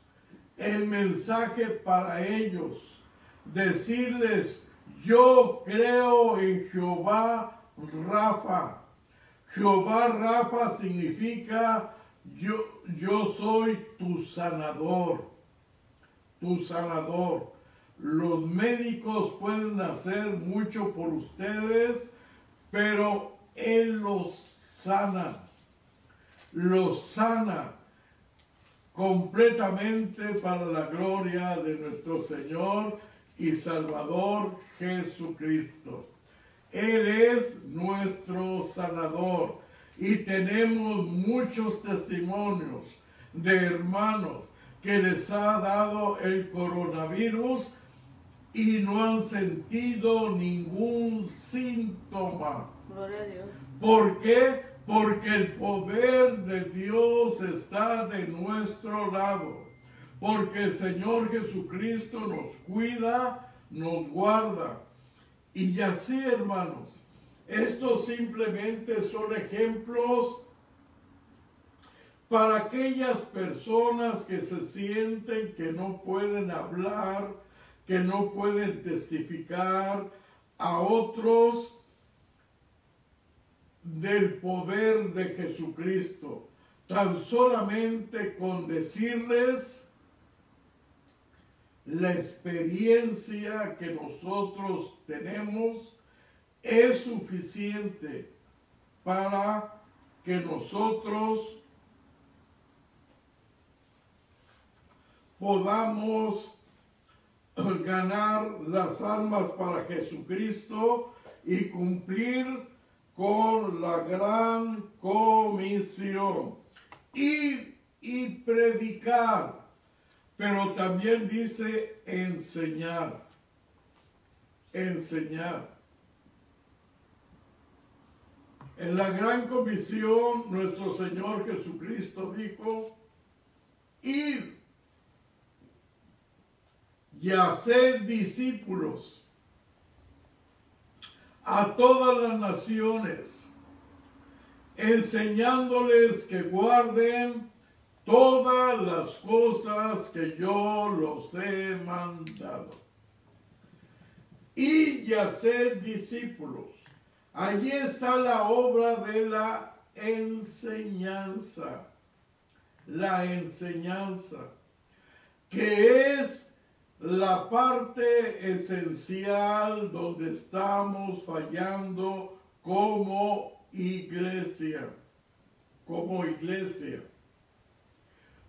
el mensaje para ellos, decirles, yo creo en Jehová Rafa. Jehová Rafa significa yo, yo soy tu sanador, tu sanador. Los médicos pueden hacer mucho por ustedes, pero Él los sana, los sana completamente para la gloria de nuestro Señor y Salvador Jesucristo. Él es nuestro sanador y tenemos muchos testimonios de hermanos que les ha dado el coronavirus y no han sentido ningún síntoma. Gloria a Dios. ¿Por qué? Porque el poder de Dios está de nuestro lado. Porque el Señor Jesucristo nos cuida, nos guarda. Y así, hermanos, estos simplemente son ejemplos para aquellas personas que se sienten que no pueden hablar, que no pueden testificar a otros del poder de Jesucristo. Tan solamente con decirles la experiencia que nosotros tenemos es suficiente para que nosotros podamos <coughs> ganar las almas para Jesucristo y cumplir con la gran comisión. Ir y predicar, pero también dice enseñar, enseñar. En la gran comisión nuestro Señor Jesucristo dijo, ir y hacer discípulos a todas las naciones, enseñándoles que guarden todas las cosas que yo los he mandado. Y hacer discípulos. Allí está la obra de la enseñanza. La enseñanza, que es la parte esencial donde estamos fallando como iglesia, como iglesia.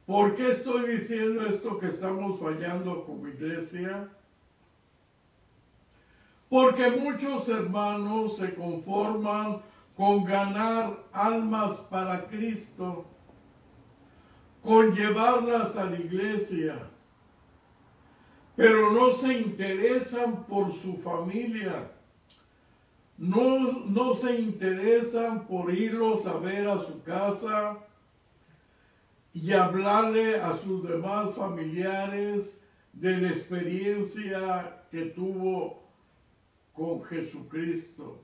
¿Por qué estoy diciendo esto que estamos fallando como iglesia? Porque muchos hermanos se conforman con ganar almas para Cristo, con llevarlas a la iglesia pero no se interesan por su familia. No, no se interesan por irlos a ver a su casa y hablarle a sus demás familiares de la experiencia que tuvo con Jesucristo.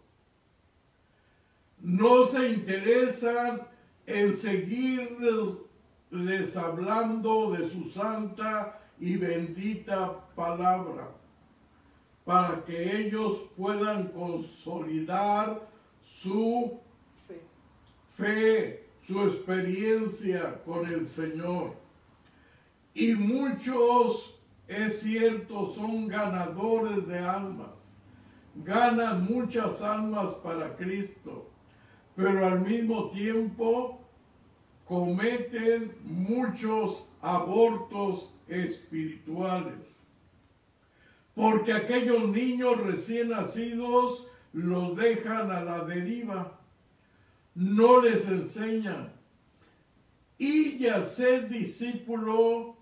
No se interesan en seguirles hablando de su santa y bendita palabra para que ellos puedan consolidar su fe, su experiencia con el Señor. Y muchos, es cierto, son ganadores de almas, ganan muchas almas para Cristo, pero al mismo tiempo cometen muchos abortos espirituales. Porque aquellos niños recién nacidos los dejan a la deriva, no les enseñan. Y ya ser discípulo,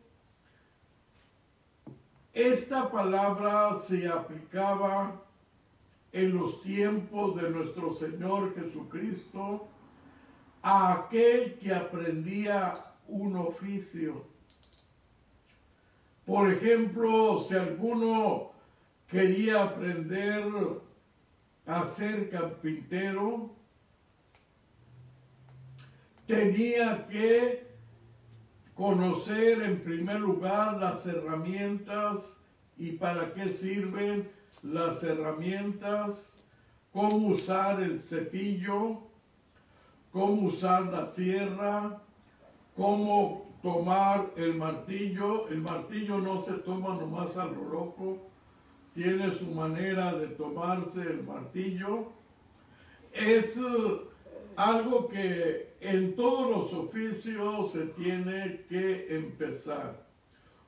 esta palabra se aplicaba en los tiempos de nuestro Señor Jesucristo a aquel que aprendía un oficio. Por ejemplo, si alguno quería aprender a ser carpintero, tenía que conocer en primer lugar las herramientas y para qué sirven las herramientas, cómo usar el cepillo, cómo usar la sierra, cómo tomar el martillo. El martillo no se toma nomás a lo loco, tiene su manera de tomarse el martillo. Es uh, algo que en todos los oficios se tiene que empezar.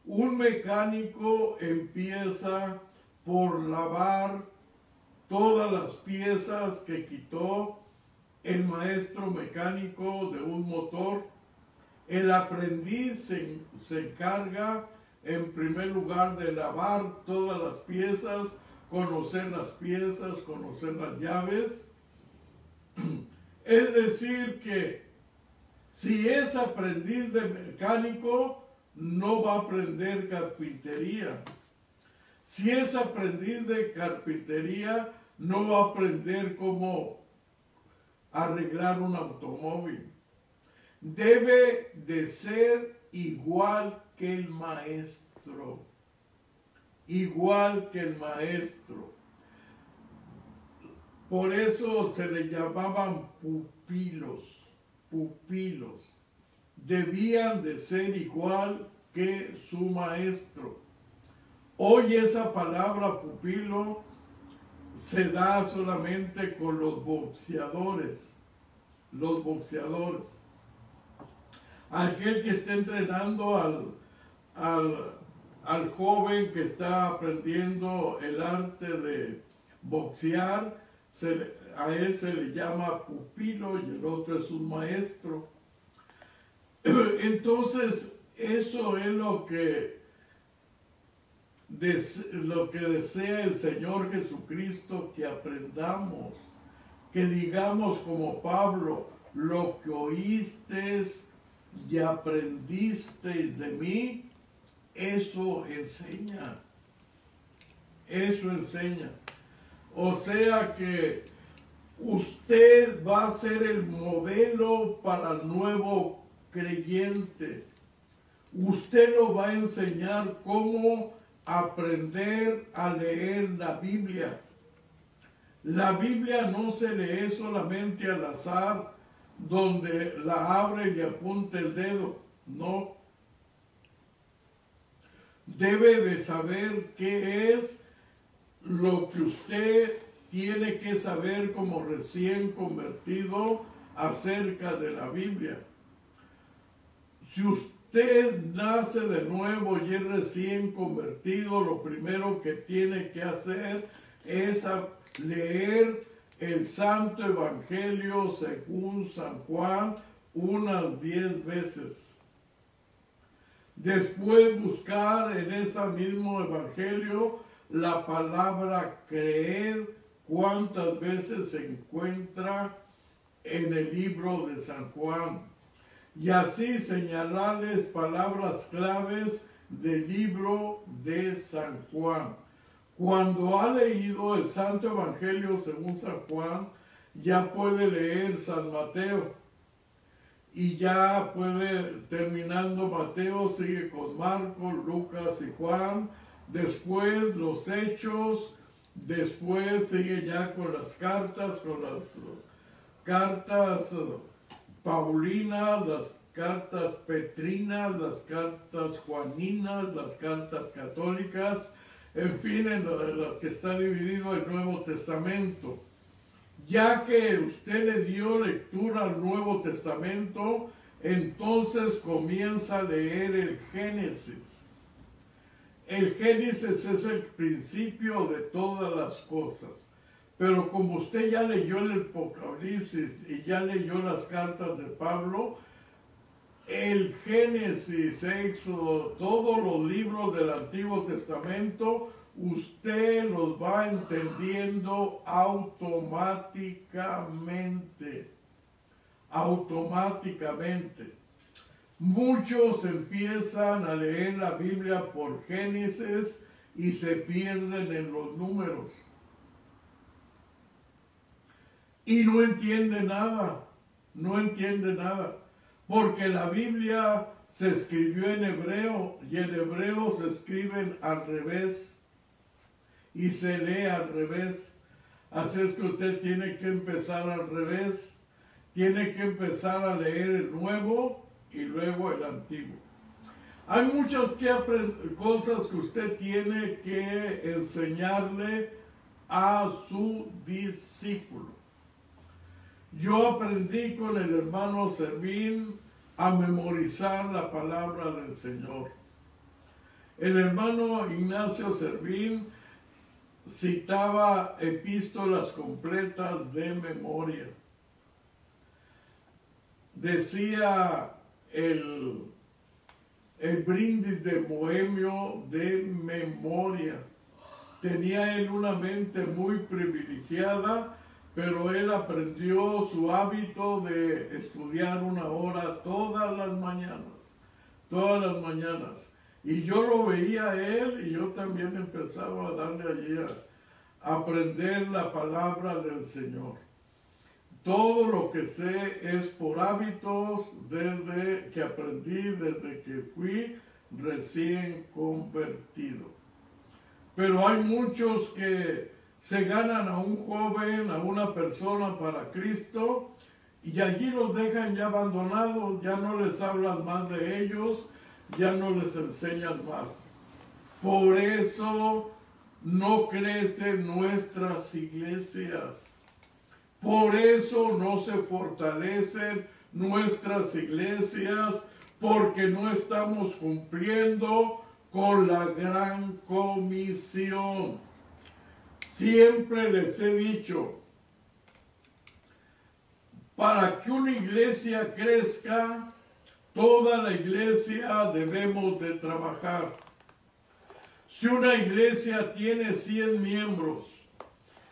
Un mecánico empieza por lavar todas las piezas que quitó el maestro mecánico de un motor. El aprendiz se, encarga en primer lugar de lavar todas las piezas, conocer las piezas, conocer las llaves. Es decir que si es aprendiz de mecánico, no va a aprender carpintería. Si es aprendiz de carpintería, no va a aprender cómo arreglar un automóvil. Debe de ser igual que el maestro. Igual que el maestro. Por eso se le llamaban pupilos, pupilos. Debían de ser igual que su maestro. Hoy esa palabra pupilo se da solamente con los boxeadores, los boxeadores. Aquel que está entrenando al, al, al joven que está aprendiendo el arte de boxear, se, a él se le llama pupilo y el otro es un maestro. <clears throat> Entonces, eso es lo que, des, lo que desea el Señor Jesucristo que aprendamos, que digamos como Pablo, lo que oísteis y aprendisteis de mí, eso enseña. Eso enseña. O sea que usted va a ser el modelo para el nuevo creyente. Usted lo va a enseñar cómo aprender a leer la Biblia. La Biblia no se lee solamente al azar, donde la abre y apunta el dedo. No. Debe de saber qué es lo que usted tiene que saber como recién convertido acerca de la Biblia. Si usted nace de nuevo y es recién convertido, lo primero que tiene que hacer es leer el Santo Evangelio según San Juan unas diez veces. Después buscar en ese mismo Evangelio la palabra creer cuántas veces se encuentra en el libro de San Juan. Y así señalarles palabras claves del libro de San Juan. Cuando ha leído el Santo Evangelio según San Juan, ya puede leer San Mateo. Y ya puede, terminando Mateo, sigue con Marcos, Lucas y Juan. Después los hechos, después sigue ya con las cartas, con las cartas paulinas, las cartas petrinas, las cartas juaninas, las cartas católicas, en fin, en lo, que está dividido el Nuevo Testamento. Ya que usted le dio lectura al Nuevo Testamento, entonces comienza a leer el Génesis. el Génesis es el principio de todas las cosas. Pero como usted ya leyó el Apocalipsis y ya leyó las cartas de Pablo, el Génesis, Éxodo, todos los libros del Antiguo Testamento, usted los va entendiendo automáticamente. Automáticamente. Muchos empiezan a leer la Biblia por Génesis y se pierden en los números. Y no entiende nada, no entiende nada. Porque la Biblia se escribió en hebreo y en hebreo se escriben al revés y se lee al revés. Así es que usted tiene que empezar al revés, tiene que empezar a leer el nuevo y luego el antiguo. Hay muchas cosas que usted tiene que enseñarle a su discípulo. Yo aprendí con el hermano Servín a memorizar la palabra del Señor. El hermano Ignacio Servín citaba epístolas completas de memoria. Decía el, el brindis de bohemio de memoria. Tenía él una mente muy privilegiada pero él aprendió su hábito de estudiar una hora todas las mañanas, todas las mañanas. Y yo lo veía a él y yo también empezaba a darle allí a aprender la palabra del Señor. Todo lo que sé es por hábitos desde que aprendí, desde que fui recién convertido. Pero hay muchos que se ganan a un joven, a una persona para Cristo, y allí los dejan ya abandonados, ya no les hablan más de ellos, ya no les enseñan más. Por eso no crecen nuestras iglesias. Por eso no se fortalecen nuestras iglesias, porque no estamos cumpliendo con la gran comisión. Siempre les he dicho, para que una iglesia crezca, toda la iglesia debemos de trabajar. Si una iglesia tiene 100 miembros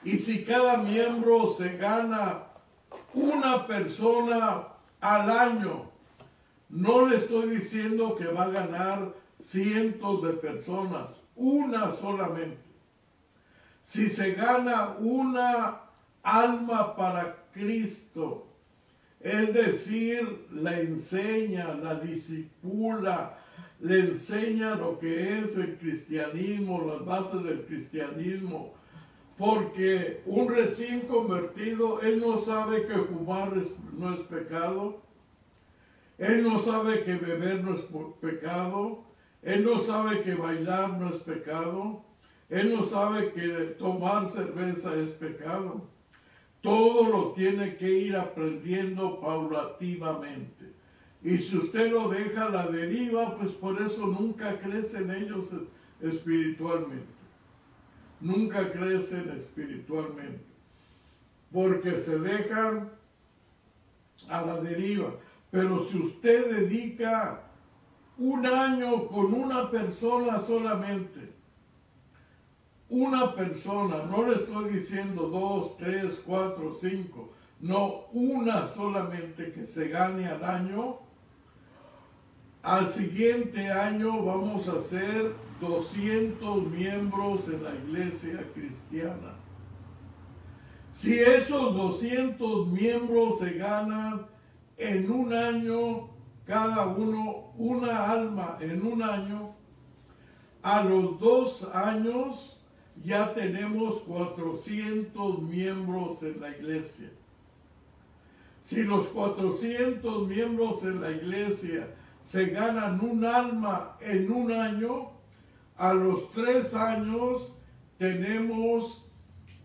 y si cada miembro se gana una persona al año, no le estoy diciendo que va a ganar cientos de personas, una solamente si se gana una alma para Cristo, es decir, la enseña, la disipula, le enseña lo que es el cristianismo, las bases del cristianismo, porque un recién convertido, él no sabe que fumar no es pecado, él no sabe que beber no es pecado, él no sabe que bailar no es pecado, él no sabe que tomar cerveza es pecado. Todo lo tiene que ir aprendiendo paulativamente. Y si usted lo deja a la deriva, pues por eso nunca crecen ellos espiritualmente. Nunca crecen espiritualmente. Porque se dejan a la deriva. Pero si usted dedica un año con una persona solamente, una persona, no le estoy diciendo dos, tres, cuatro, cinco, no, una solamente que se gane al año, al siguiente año vamos a ser 200 miembros en la iglesia cristiana. Si esos 200 miembros se ganan en un año, cada uno una alma en un año, a los dos años ya tenemos 400 miembros en la iglesia. Si los 400 miembros en la iglesia se ganan un alma en un año, a los tres años tenemos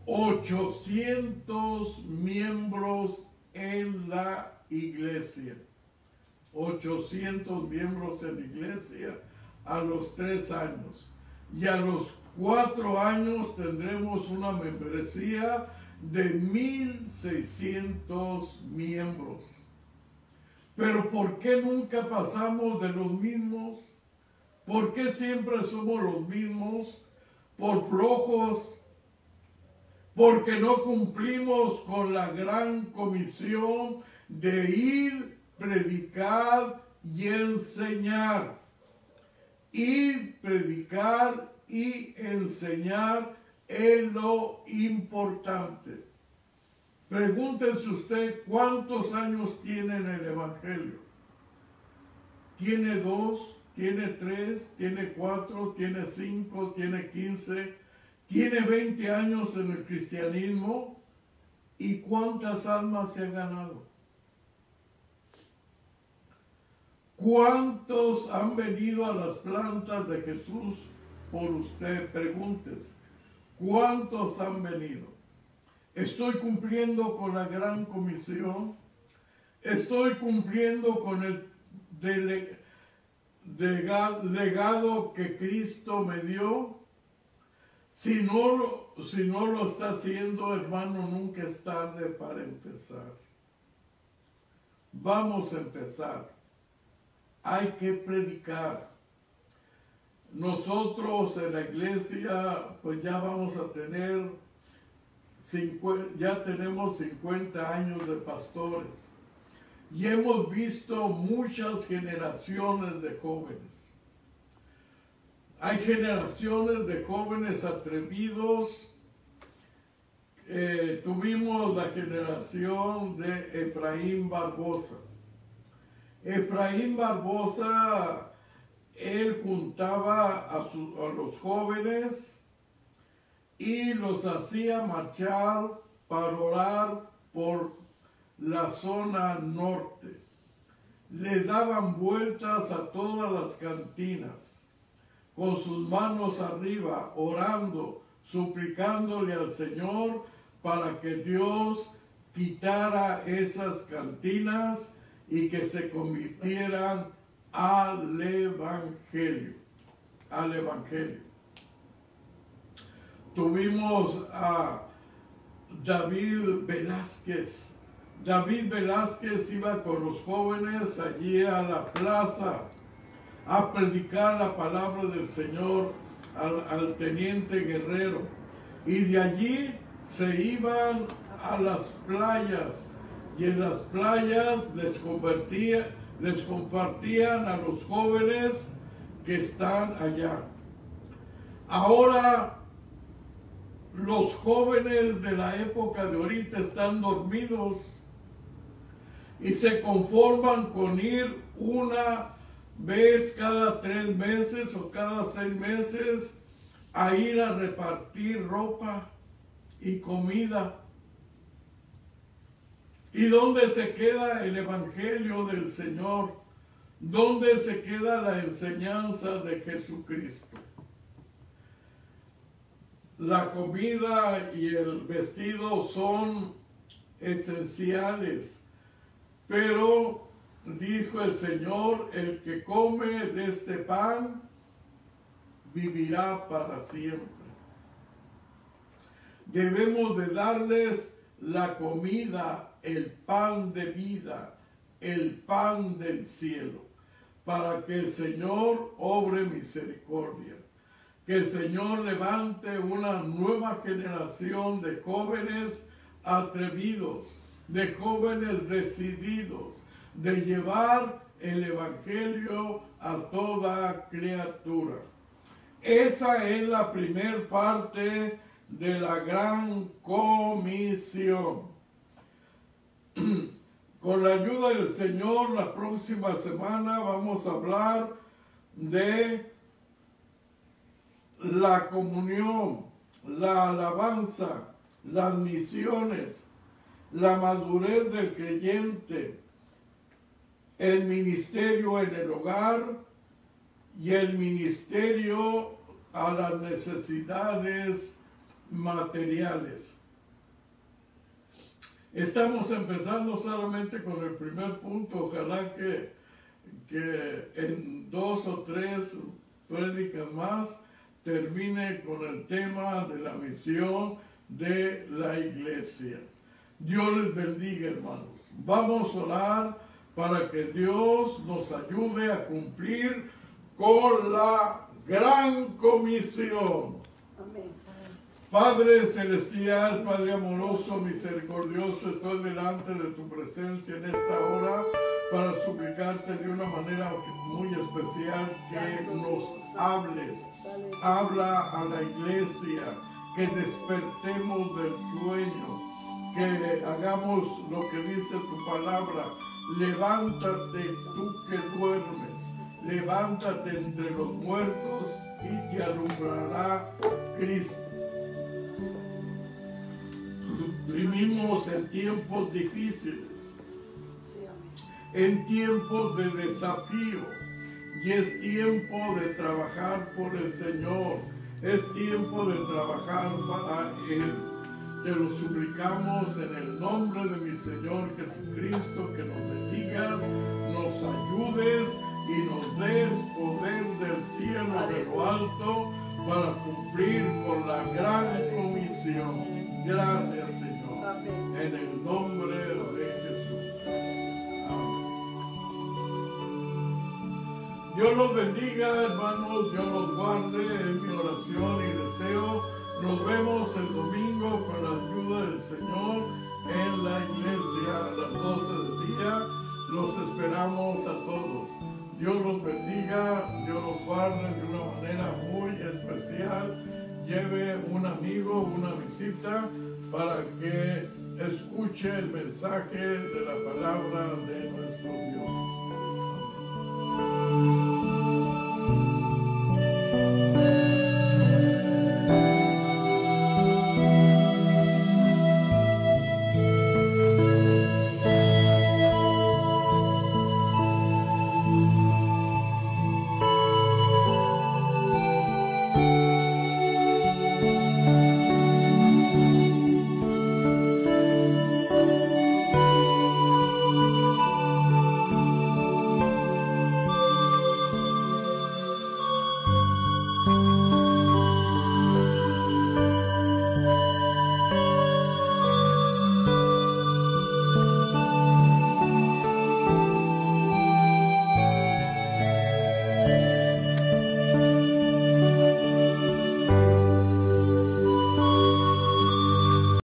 800 miembros en la iglesia. 800 miembros en la iglesia a los tres años. y a los cuatro años tendremos una membresía de 1.600 miembros. Pero ¿por qué nunca pasamos de los mismos? ¿Por qué siempre somos los mismos? Por flojos, porque no cumplimos con la gran comisión de ir, predicar y enseñar. Ir, predicar y enseñar es lo importante. Pregúntense usted cuántos años tiene en el Evangelio. ¿Tiene dos? ¿Tiene tres? ¿Tiene cuatro? ¿Tiene cinco? ¿Tiene quince? ¿Tiene veinte años en el cristianismo? ¿Y cuántas almas se ha ganado? ¿Cuántos han venido a las plantas de Jesús por usted? Pregúntese. ¿Cuántos han venido? Estoy cumpliendo con la gran comisión. Estoy cumpliendo con el legado que Cristo me dio. Si no, si no lo está haciendo, hermano, nunca es tarde para empezar. Vamos a empezar. Hay que predicar. Nosotros en la iglesia, pues ya vamos a tener, ya tenemos 50 años de pastores y hemos visto muchas generaciones de jóvenes. Hay generaciones de jóvenes atrevidos. Eh, tuvimos la generación de Efraín Barbosa. Efraín Barbosa él juntaba a, los jóvenes y los hacía marchar para orar por la zona norte. Le daban vueltas a todas las cantinas, con sus manos arriba, orando, suplicándole al Señor para que Dios quitara esas cantinas y que se convirtieran al Evangelio, al Evangelio. Tuvimos a David Velázquez. David Velázquez iba con los jóvenes allí a la plaza a predicar la palabra del Señor al, al teniente guerrero. Y de allí se iban a las playas y en las playas les convertía, les compartían a los jóvenes que están allá. Ahora los jóvenes de la época de ahorita están dormidos y se conforman con ir una vez cada tres meses o cada seis meses a ir a repartir ropa y comida. ¿Y dónde se queda el Evangelio del Señor? ¿Dónde se queda la enseñanza de Jesucristo? La comida y el vestido son esenciales, pero dijo el Señor, el que come de este pan vivirá para siempre. Debemos de darles la comida el pan de vida, el pan del cielo, para que el Señor obre misericordia, que el Señor levante una nueva generación de jóvenes atrevidos, de jóvenes decididos, de llevar el Evangelio a toda criatura. Esa es la primer parte de la gran comisión. <clears throat> Con la ayuda del Señor, la próxima semana vamos a hablar de la comunión, la alabanza, las misiones, la madurez del creyente, el ministerio en el hogar y el ministerio a las necesidades materiales. Estamos empezando solamente con el primer punto. Ojalá que, que en dos o tres prédicas más termine con el tema de la misión de la iglesia. Dios les bendiga, hermanos. Vamos a orar para que Dios nos ayude a cumplir con la gran comisión. Amén. Padre celestial, Padre amoroso, misericordioso, estoy delante de tu presencia en esta hora para suplicarte de una manera muy especial que nos hables. Habla a la iglesia, que despertemos del sueño, que hagamos lo que dice tu palabra. Levántate tú que duermes, levántate entre los muertos y te alumbrará Cristo. Vivimos en tiempos difíciles, en tiempos de desafío, y es tiempo de trabajar por el Señor, es tiempo de trabajar para Él. Te lo suplicamos en el nombre de mi Señor Jesucristo, que nos bendigas, nos ayudes y nos des poder del cielo de lo alto para cumplir con la gran comisión. Gracias. En el nombre de Jesús. Amén. Dios los bendiga, hermanos. Dios los guarde. Es mi oración y deseo. Nos vemos el domingo con la ayuda del Señor en la iglesia a las 12 del día. Los esperamos a todos. Dios los bendiga, Dios los guarde de una manera muy especial. Lleve un amigo, una visita para que escuche el mensaje de la palabra de nuestro Dios.